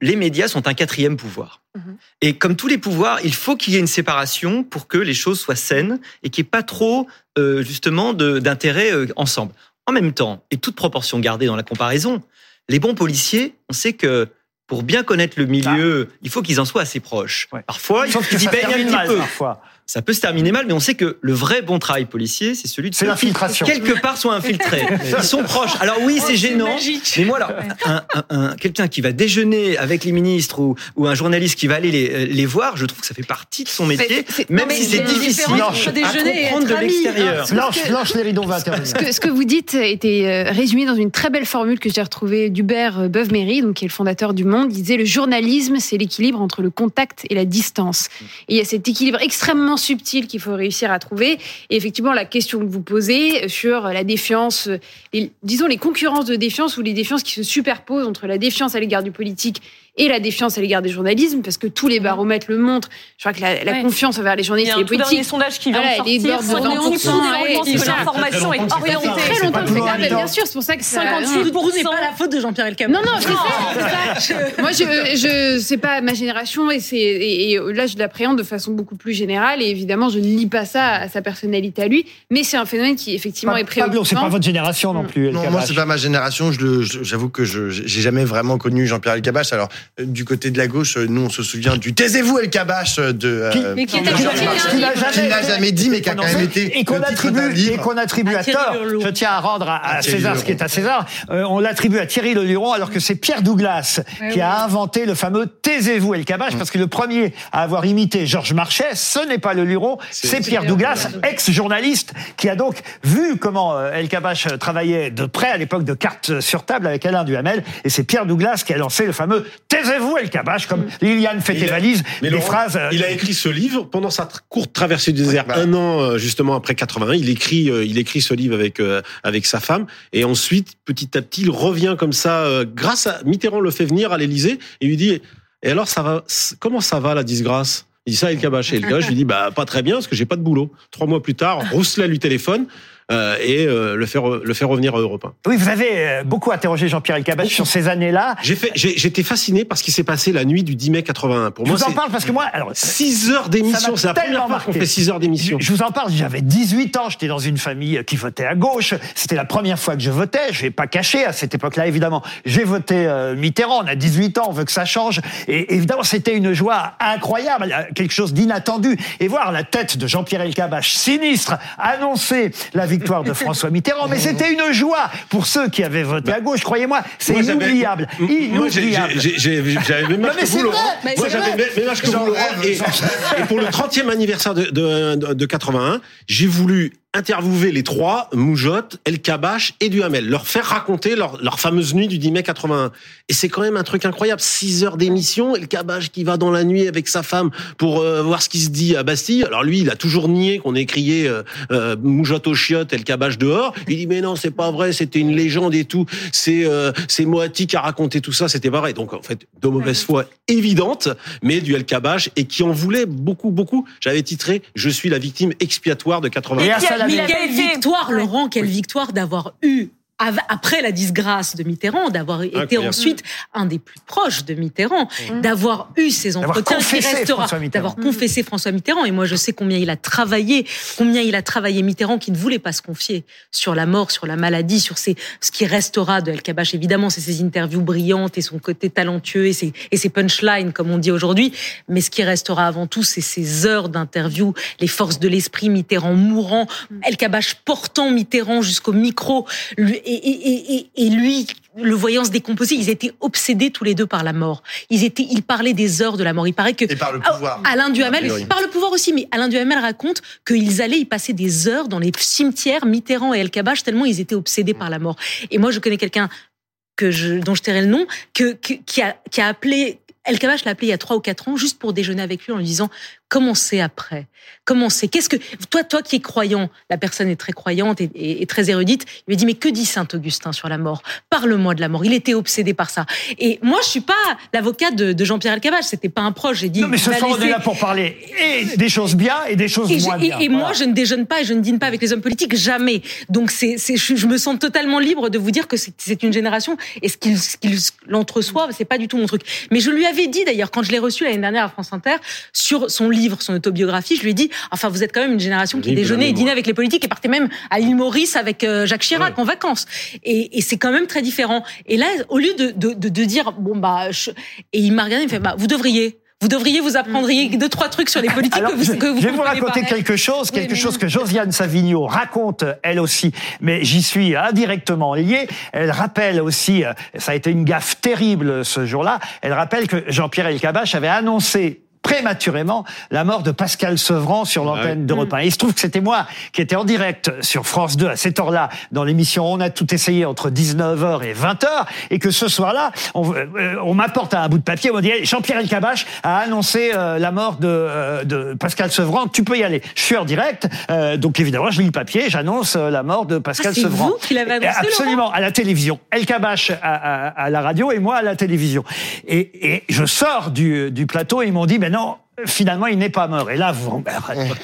les médias sont un quatrième pouvoir. Mhm. Et comme tous les pouvoirs, il faut qu'il y ait une séparation pour que les choses soient saines et qu'il n'y ait pas trop, euh, justement, d'intérêt euh, ensemble. En même temps, et toute proportion gardée dans la comparaison, les bons policiers, on sait que pour bien connaître le milieu, il faut qu'ils en soient assez proches. Parfois, il faut Sauf que qu'ils y baignent un petit mal, peu. parfois. Ça peut se terminer mal, mais on sait que le vrai bon travail policier, c'est celui de C'est ceux qui, l'infiltration. quelque part, sont infiltrés. <laughs> Ils sont proches. Alors oui, Oh, c'est gênant. Mais moi, alors, un, un- un- quelqu'un qui va déjeuner avec les ministres ou, ou un journaliste qui va aller les, les voir, je trouve que ça fait partie de son métier, c'est- même non, si c'est a difficile à comprendre de l'extérieur. Blanche, Blanche Léridon va Ce que, ce que vous dites était euh, résumé dans une très belle formule que j'ai retrouvée d'Hubert euh, Beuve-Méry, donc qui est le fondateur du Monde. Il disait le journalisme, c'est l'équilibre entre le contact et la distance. Et il y a cet équilibre extrêmement subtil qu'il faut réussir à trouver. Et effectivement, la question que vous posez sur la défiance, disons les concurrences de défiance ou les défiances qui se superposent entre la défiance à l'égard du politique et la défiance à l'égard des journalismes, parce que tous les baromètres le montrent. Je crois que la, la Ouais. confiance envers les Il y journalistes a et un les tout dernier politiques. sondage qui vient Voilà, de les sortir. bords de 58% 50%, des que l'information est orientée. très longtemps que c'est évident. bien sûr, c'est pour ça que ça- 58 Pour vous, n'est pas la faute de Jean-Pierre Elkabbach. non, non, c'est ça. <laughs> Moi, je, je, c'est pas ma génération et c'est, et, et là, je l'appréhende de façon beaucoup plus générale et évidemment, je ne lis pas ça à sa personnalité à lui, mais c'est un phénomène qui effectivement est préoccupant. C'est pas votre génération non plus. Non, moi c'est pas ma génération. J'avoue que je j'ai jamais vraiment connu Jean-Pierre Elkabbach. Alors du côté de la gauche, euh, nous on se souvient du taisez-vous Elkabbach de euh, Qui- Mais qui hein, Qui n'a qui n'a jamais dit, mais qui a quand même été et qu'on le attribue, et qu'on attribue à, À Thierry tort. Je tiens à rendre à, à À Thierry César ce qui est à César. Euh, on l'attribue à Thierry Leluron alors que c'est Pierre Douglas qui a inventé le fameux taisez-vous El. Kabbach parce que le premier à avoir imité Georges Marchais, ce n'est pas Leluron, c'est Pierre Douglas, ex-journaliste qui a donc vu comment euh, El Kabbach travaillait de près à l'époque de cartes sur table avec Alain Duhamel et c'est Pierre Douglas qui a lancé le fameux taisez-vous El Kabbach comme Liliane fait a- valises, Mais des Laurent, phrases. euh, Il a écrit ce livre pendant sa courte traversée du désert, bah. un an euh, justement après 81. Il écrit, euh, il écrit ce livre avec avec sa femme, et ensuite petit à petit, il revient comme ça. grâce à Mitterrand le fait venir à l'Élysée et lui dit et alors ça va comment ça va la disgrâce? Il dit ça, El Kabbach. Et gars, je lui dis bah pas très bien parce que j'ai pas de boulot. Trois mois plus tard, Rousselet lui téléphone et euh, le fait re- le fait revenir à Europe 1. Oui, vous avez euh, beaucoup interrogé Jean-Pierre Elkabbach sur ces années-là. J'ai fait, j'étais fasciné par ce qui s'est passé la nuit du 10 mai 81. Pour Je moi, vous en parle parce que moi, alors, 6 heures Ça d'émission. C'est la première tellement fois qu'on fait 6 heures d'émission. Je, je vous en parle, j'avais 18 ans, j'étais dans une famille qui votait à gauche. C'était la première fois que je votais, je vais pas cacher à cette époque-là, évidemment. J'ai voté euh, Mitterrand, on a 18 ans, on veut que ça change. Et évidemment, c'était une joie incroyable, euh, quelque chose d'inattendu. Et voir la tête de Jean-Pierre Elkabbach, sinistre, annoncer la victoire de François Mitterrand. Mais c'était une joie pour ceux qui avaient voté à gauche, croyez-moi, c'est inoubliable. Moi, Inoubliable. j'avais même âge que vous, Laurent. vrai, mais Moi, c'est j'avais vrai. le même âge que vous, J'en Laurent. rêve, Et, pour le 30e anniversaire de 81, j'ai voulu interviewer les trois, Moujotte, El Kabbach et Duhamel, leur faire raconter leur, leur fameuse nuit du 10 mai 81. Et c'est quand même un truc incroyable. Six heures d'émission, El Kabbach qui va dans la nuit avec sa femme pour euh, voir ce qui se dit à Bastille. Alors lui, il a toujours nié qu'on ait crié euh, euh, Moujotte au chiottes, El Kabbach dehors. Il dit mais non, c'est pas vrai, c'était une légende et tout. C'est euh, c'est Moati qui a raconté tout ça, c'était pas vrai. Donc en fait, de mauvaise foi évidente, mais du El Kabbach et qui en voulait beaucoup, beaucoup. J'avais titré Je suis la victime expiatoire de 81. A Quelle victoire, Laurent, quelle victoire d'avoir eu après la disgrâce de Mitterrand, d'avoir été ensuite un des plus proches de Mitterrand, d'avoir eu ces entretiens qui restera, François Mitterrand. d'avoir confessé François Mitterrand. Et moi, je sais combien il a travaillé, combien il a travaillé Mitterrand, qui ne voulait pas se confier sur la mort, sur la maladie, sur ses, ce qui restera de El Kabbach. Évidemment, c'est ses interviews brillantes et son côté talentueux et ses, et ses punchlines, comme on dit aujourd'hui. Mais ce qui restera avant tout, c'est ces heures d'interview, les forces de l'esprit, Mitterrand mourant, El Kabbach portant Mitterrand jusqu'au micro, lui- et, et, et, et lui le voyant se décomposer. Ils étaient obsédés tous les deux par la mort. Ils étaient, ils parlaient des heures de la mort. Il paraît que Et par le Ah, pouvoir. Alain Duhamel, par le pouvoir aussi, mais Alain Duhamel raconte qu'ils allaient y passer des heures dans les cimetières Mitterrand et El Kabbach tellement ils étaient obsédés par la mort. Et moi, je connais quelqu'un que je, dont je tairai le nom, que, que- qui, a, qui a appelé El Kabbach l'a appelé il y a trois ou quatre ans juste pour déjeuner avec lui en lui disant Comment c'est après? Comment c'est Qu'est-ce que toi, toi qui es croyant, la personne est très croyante et, et- et très érudite. Il lui dit mais que dit saint Augustin sur la mort? Parle-moi de la mort. Il était obsédé par ça. Et moi, je suis pas l'avocat de, de Jean-Pierre Elkabbach. C'était pas un proche. J'ai dit. Non, mais ce soir, on est là pour parler et des choses bien et des choses et, moins et- bien. et Voilà. moi, je ne déjeune pas et je ne dîne pas avec les hommes politiques, jamais. Donc, c'est, c'est, je, je me sens totalement libre de vous dire que c'est, une génération et ce qu'il, ce qu'il l'entreçoit, c'est pas du tout mon truc. Mais je lui avais dit d'ailleurs, quand je l'ai reçu l'année dernière à France Inter, sur son livre, son autobiographie, je lui ai dit, enfin, vous êtes quand même une génération qui Livre déjeunait et dînait avec les politiques et partait même à l'île Maurice avec euh, Jacques Chirac en vacances. Et, et c'est quand même très différent. Et là, au lieu de, de, de, de dire, bon, bah, je- et il m'a regardé, il me fait, bah, vous devriez. Vous devriez vous apprendriez deux trois trucs sur les politiques Alors, que vous, je, que vous je vais vous raconter pas. quelque chose, quelque Oui, chose que Josiane Savigno raconte elle aussi, mais j'y suis indirectement lié. Elle rappelle aussi, euh, ça a été une gaffe terrible ce jour-là, elle rappelle que Jean-Pierre Elkabbach avait annoncé prématurément la mort de Pascal Sevran sur l'antenne d'Europe 1. Il se trouve que c'était moi qui étais en direct sur France 2 à cette heure-là dans l'émission On a tout essayé entre 19h et 20h et que ce soir-là, on, euh, on m'apporte un bout de papier, on me dit Hey, Jean-Pierre Elkabbach a annoncé euh, la mort de, euh, de Pascal Sevran, tu peux y aller. Je suis en direct, euh, donc évidemment, je lis le papier, j'annonce euh, la mort de Pascal Ah, c'est Sevran. vous qui l'avez annoncé, Et Absolument, à la télévision. Elkabbach à, à, à la radio et moi à la télévision. Et, et je sors du, du plateau et ils m'ont dit, ben non, know, finalement, il n'est pas mort. Et là, vous,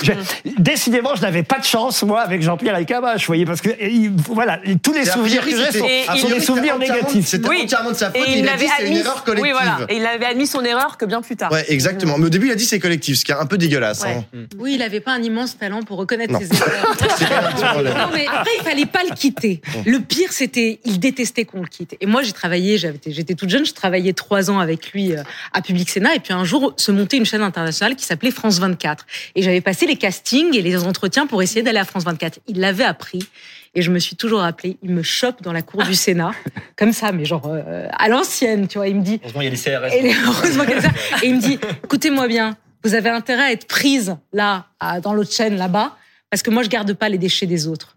je- décidément, je n'avais pas de chance, moi, avec Jean-Pierre Elkabbach, vous voyez, parce que, et voilà, tous les souvenirs que j'ai sont, a sont des souvenirs négatifs. C'était entièrement de sa faute. Et Il, a avait dit c'est une admis- erreur collective. Oui, voilà. Et il avait admis son erreur que bien plus tard. Ouais, exactement. Mais au début, il a dit c'est collectif, ce qui est un peu dégueulasse. Ouais. hein. Oui, il avait pas un immense talent pour reconnaître Non. ses erreurs. <laughs> Non, mais après, il fallait pas le quitter. Le pire, c'était, il détestait qu'on le quitte. Et moi, j'ai travaillé, j'étais toute jeune, je travaillais trois ans avec lui euh, à Public Sénat. Et puis un jour, se montait une chaîne internationale qui s'appelait France 24. Et j'avais passé les castings et les entretiens pour essayer d'aller à France 24. Il l'avait appris. Et je me suis toujours rappelé, il me chope dans la cour du Sénat, <laughs> comme ça, mais genre euh, à l'ancienne, tu vois. Il me dit, Heureusement, il y a les CRS. et les- heureusement ça. Et il me dit, écoutez-moi bien, vous avez intérêt à être prise là, dans l'autre chaîne là-bas, parce que moi je garde pas les déchets des autres.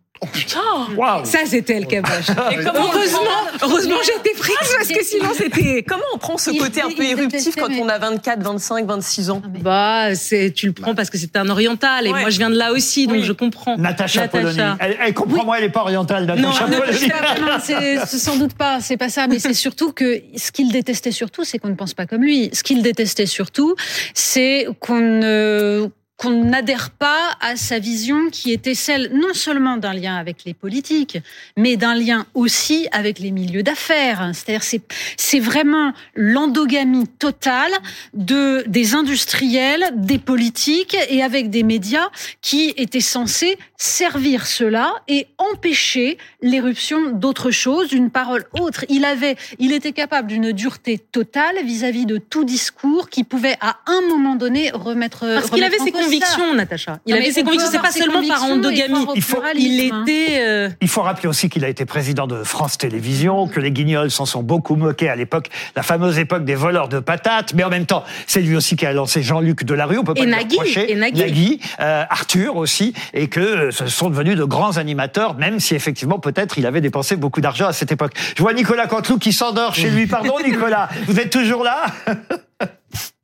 Waouh. Ça c'était El Kabbach. Et comment- Heureusement, heureusement j'ai été prise parce que sinon c'était. Comment on prend ce côté un peu éruptif quand on a 24, 25, 26 ans? Bah, c'est, tu le prends parce que c'est un oriental et Ouais. moi je viens de là aussi, donc Oui. je comprends. Natacha, Polony. Elle, elle comprend, moi, elle n'est pas orientale, Natacha Non, Polony. <laughs> Sans doute pas, c'est pas ça, mais c'est surtout que ce qu'il détestait surtout, c'est qu'on ne pense pas comme lui. Ce qu'il détestait surtout, c'est qu'on ne qu'on n'adhère pas à sa vision qui était celle non seulement d'un lien avec les politiques, mais d'un lien aussi avec les milieux d'affaires. C'est-à-dire c'est c'est vraiment l'endogamie totale de des industriels, des politiques et avec des médias qui étaient censés servir cela et empêcher l'éruption d'autre chose, d'une parole autre. Il avait, il était capable d'une dureté totale vis-à-vis de tout discours qui pouvait à un moment donné remettre. Parce qu'il avait ses convictions, Natacha. Il Non, avait ses convictions. C'est pas seulement par endogamie. Il faut- Il hein. était. euh, Il faut rappeler aussi qu'il a été président de France Télévisions, que les guignols s'en sont beaucoup moqués à l'époque, la fameuse époque des voleurs de patates, mais en même temps, c'est lui aussi qui a lancé Jean-Luc Delarue, on peut pas Et Nagui, reprocher. et Nagui. euh, Arthur aussi, et que euh, ce sont devenus de grands animateurs, même si effectivement peut-être il avait dépensé beaucoup d'argent à cette époque. Je vois Nicolas Canteloup qui s'endort chez lui. Pardon <laughs> Nicolas, vous êtes toujours là?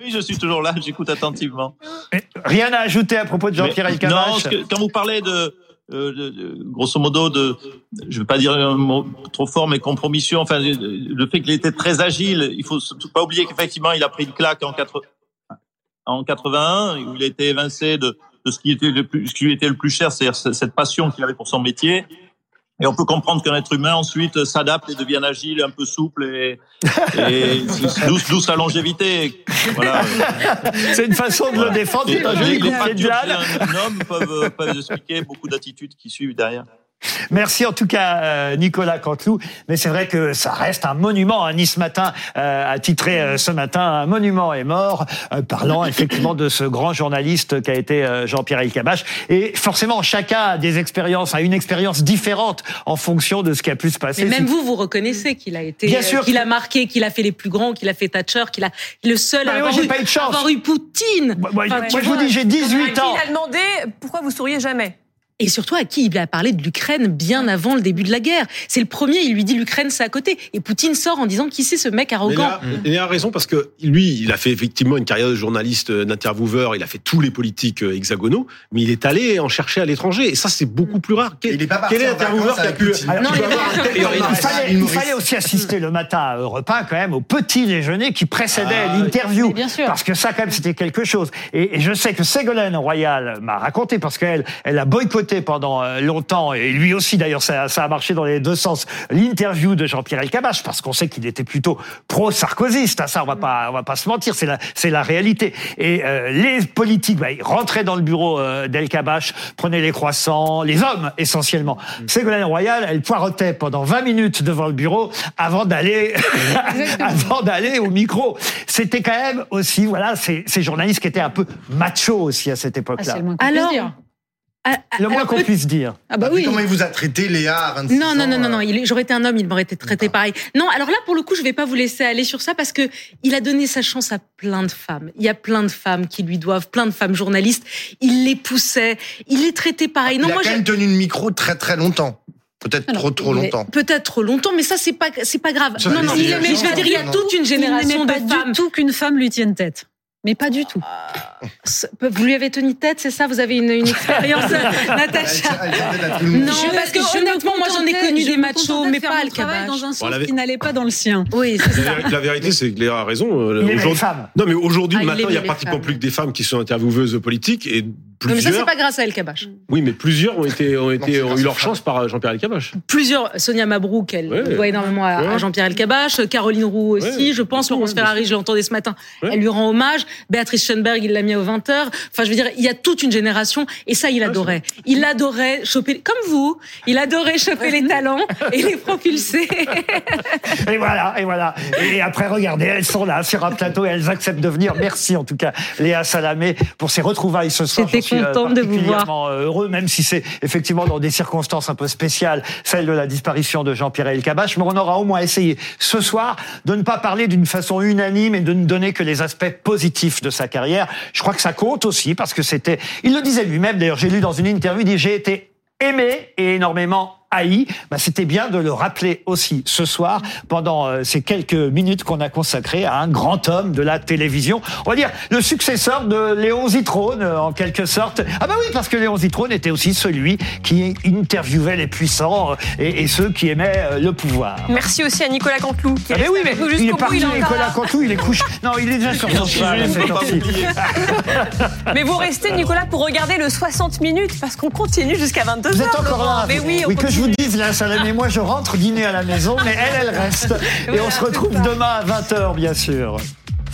Oui, je suis toujours là, j'écoute attentivement. Rien à ajouter à propos de Jean-Pierre Non, que quand vous parlez de, euh, de- de- grosso modo, de, je vais pas dire un mot trop fort, mais compromission, enfin, le- le fait qu'il était très agile, il faut pas oublier qu'effectivement, il a pris une claque en, 80 en 81, où il a été évincé de, de ce qui était le plus, ce qui lui était le plus cher, c'est-à-dire cette passion qu'il avait pour son métier. Et on peut comprendre qu'un être humain ensuite s'adapte et devient agile, un peu souple et, et <laughs> d'où sa longévité. Voilà. <laughs> C'est une façon de le défendre, joli les, coup les de un homme peuvent, peuvent expliquer beaucoup d'attitudes qui suivent derrière. Merci en tout cas euh, Nicolas Canteloup. Mais c'est vrai que ça reste un monument. À Nice Matin euh, a titré euh, ce matin un monument est mort, euh, parlant <laughs> effectivement de ce grand journaliste qu'a été euh, Jean-Pierre Elkabbach. Et forcément, chacun a des expériences, a une expérience différente en fonction de ce qui a pu se passer. Mais même vous, vous reconnaissez qu'il a été, Bien sûr qu'il a marqué, qu'il a fait les plus grands, qu'il a fait Thatcher, qu'il a le seul à moi, avoir, eu, pas eu de chance. avoir eu Poutine. Moi, moi, Enfin, moi, tu je vous dis, j'ai 18 ans. Il a demandé pourquoi vous souriez jamais. Et surtout à qui il a parlé de l'Ukraine bien avant le début de la guerre. C'est le premier, il lui dit l'Ukraine c'est à côté. Et Poutine sort en disant qui c'est ce mec arrogant. il a raison parce que lui, il a fait effectivement une carrière de journaliste, euh, d'intervieweur, il a fait tous les politiques euh, hexagonaux, mais il est allé en chercher à l'étranger et ça c'est beaucoup plus rare. Quel, Il est pas parti quel est l'intervieweur qui a pu. Alors, il fallait- avoir un tel- il fallait, il Humoriste. fallait aussi assister le matin à Europe 1 quand même au petit déjeuner qui précédait Ah, l'interview. mais bien sûr. Parce que ça quand même c'était quelque chose. Et, et je sais que Ségolène Royal m'a raconté parce qu'elle elle a boycotté pendant euh, longtemps et lui aussi d'ailleurs ça, ça a marché dans les deux sens l'interview de Jean-Pierre Elkabbach parce qu'on sait qu'il était plutôt pro-sarkozyste. hein, ça on va pas on va pas se mentir, c'est la c'est la réalité. Et euh, les politiques bah, ils rentraient dans le bureau euh, d'Elkabbach, prenaient les croissants, les hommes essentiellement. Ségolène Royal, elle poireautait pendant 20 minutes devant le bureau avant d'aller <laughs> avant d'aller au micro. C'était quand même aussi voilà ces, ces journalistes qui étaient un peu machos aussi à cette Ah, époque-là. c'est le moins qu'on puisse Alors, dire. Ah, ah, le moins qu'on peut- puisse dire. Ah bah oui. Comment il vous a traité, Léa, à 26 Non, non, ans, non, non, non. euh, il est- J'aurais été un homme, il m'aurait été traité pareil. Non, alors là, pour le coup, je vais pas vous laisser aller sur ça parce que il a donné sa chance à plein de femmes. Il y a plein de femmes qui lui doivent, plein de femmes journalistes. Il les poussait, il les traitait pareil. Non, il a moi, quand même tenu le micro très très longtemps. Peut-être trop trop longtemps. Peut-être trop longtemps, mais ça, c'est pas, c'est pas grave. Ça, non, non, il aimait- je veux dire, il y a non. toute une génération il de pas femmes. du tout qu'une femme lui tienne tête. Mais pas du tout. Vous lui avez tenu tête, c'est ça? Vous avez une, une expérience, <laughs> Natacha? le monde. <laughs> Non, parce que Je honnêtement, moi j'en ai connu je des machos, mais pas mon Al travail Kabash. dans un sens Bon, qui n'allait pas dans le sien. Oui, c'est ça. la vérité, c'est que Léa a raison. euh, Il aujourd'hui- femmes. Non, mais aujourd'hui, Ah, il maintenant, il y a pratiquement femmes. plus que des femmes qui sont intervieweuses politiques et Non, mais ça, plusieurs. c'est pas grâce à El Kabash. Oui, mais plusieurs ont été, ont été, ont eu leur chance par Jean-Pierre Elkabbach. Plusieurs, Sonia Mabrouk, elle Ouais. doit énormément à, Ouais. à Jean-Pierre Elkabbach, Caroline Roux aussi, Ouais. je pense, Laurence Ouais, Ferrari, je l'entendais ce matin, Ouais. elle lui rend hommage, Béatrice Schoenberg, il l'a mis aux 20h, enfin je veux dire, il y a toute une génération, et ça il adorait. Il adorait choper, comme vous, il adorait choper les talents et les propulser. <laughs> Et voilà, et voilà. Et après, regardez, elles sont là sur un plateau et elles acceptent de venir. Merci en tout cas, Léa Salamé, pour ces retrouvailles ce soir. Suis, euh, contente de vous voir. euh, heureux, même si c'est effectivement dans des circonstances un peu spéciales, celle de la disparition de Jean-Pierre Elkabbach. Mais on aura au moins essayé ce soir de ne pas parler d'une façon unanime et de ne donner que les aspects positifs de sa carrière. Je crois que ça compte aussi parce que c'était, il le disait lui-même, d'ailleurs, j'ai lu dans une interview, il dit, j'ai été aimé et énormément haï, bah, c'était bien de le rappeler aussi ce soir pendant euh, ces quelques minutes qu'on a consacrées à un grand homme de la télévision. On va dire le successeur de Léon Zitrone euh, en quelque sorte. Ah bah oui, parce que Léon Zitrone était aussi celui qui interviewait les puissants euh, et, et ceux qui aimaient le pouvoir. Merci aussi à Nicolas Canteloup. Qui Ah mais oui, mais il est bout, parti, il Nicolas. Cantou, il est couché. Non, il est déjà sur son cheval. <laughs> Mais vous restez, Nicolas, pour regarder le 60 minutes, parce qu'on continue jusqu'à 22h. Vous êtes encore là Mais oui, on je vous dise, là, Salamé, moi je rentre dîner à la maison, mais elle, elle reste. <laughs> Et on se retrouve demain à 20h, bien sûr.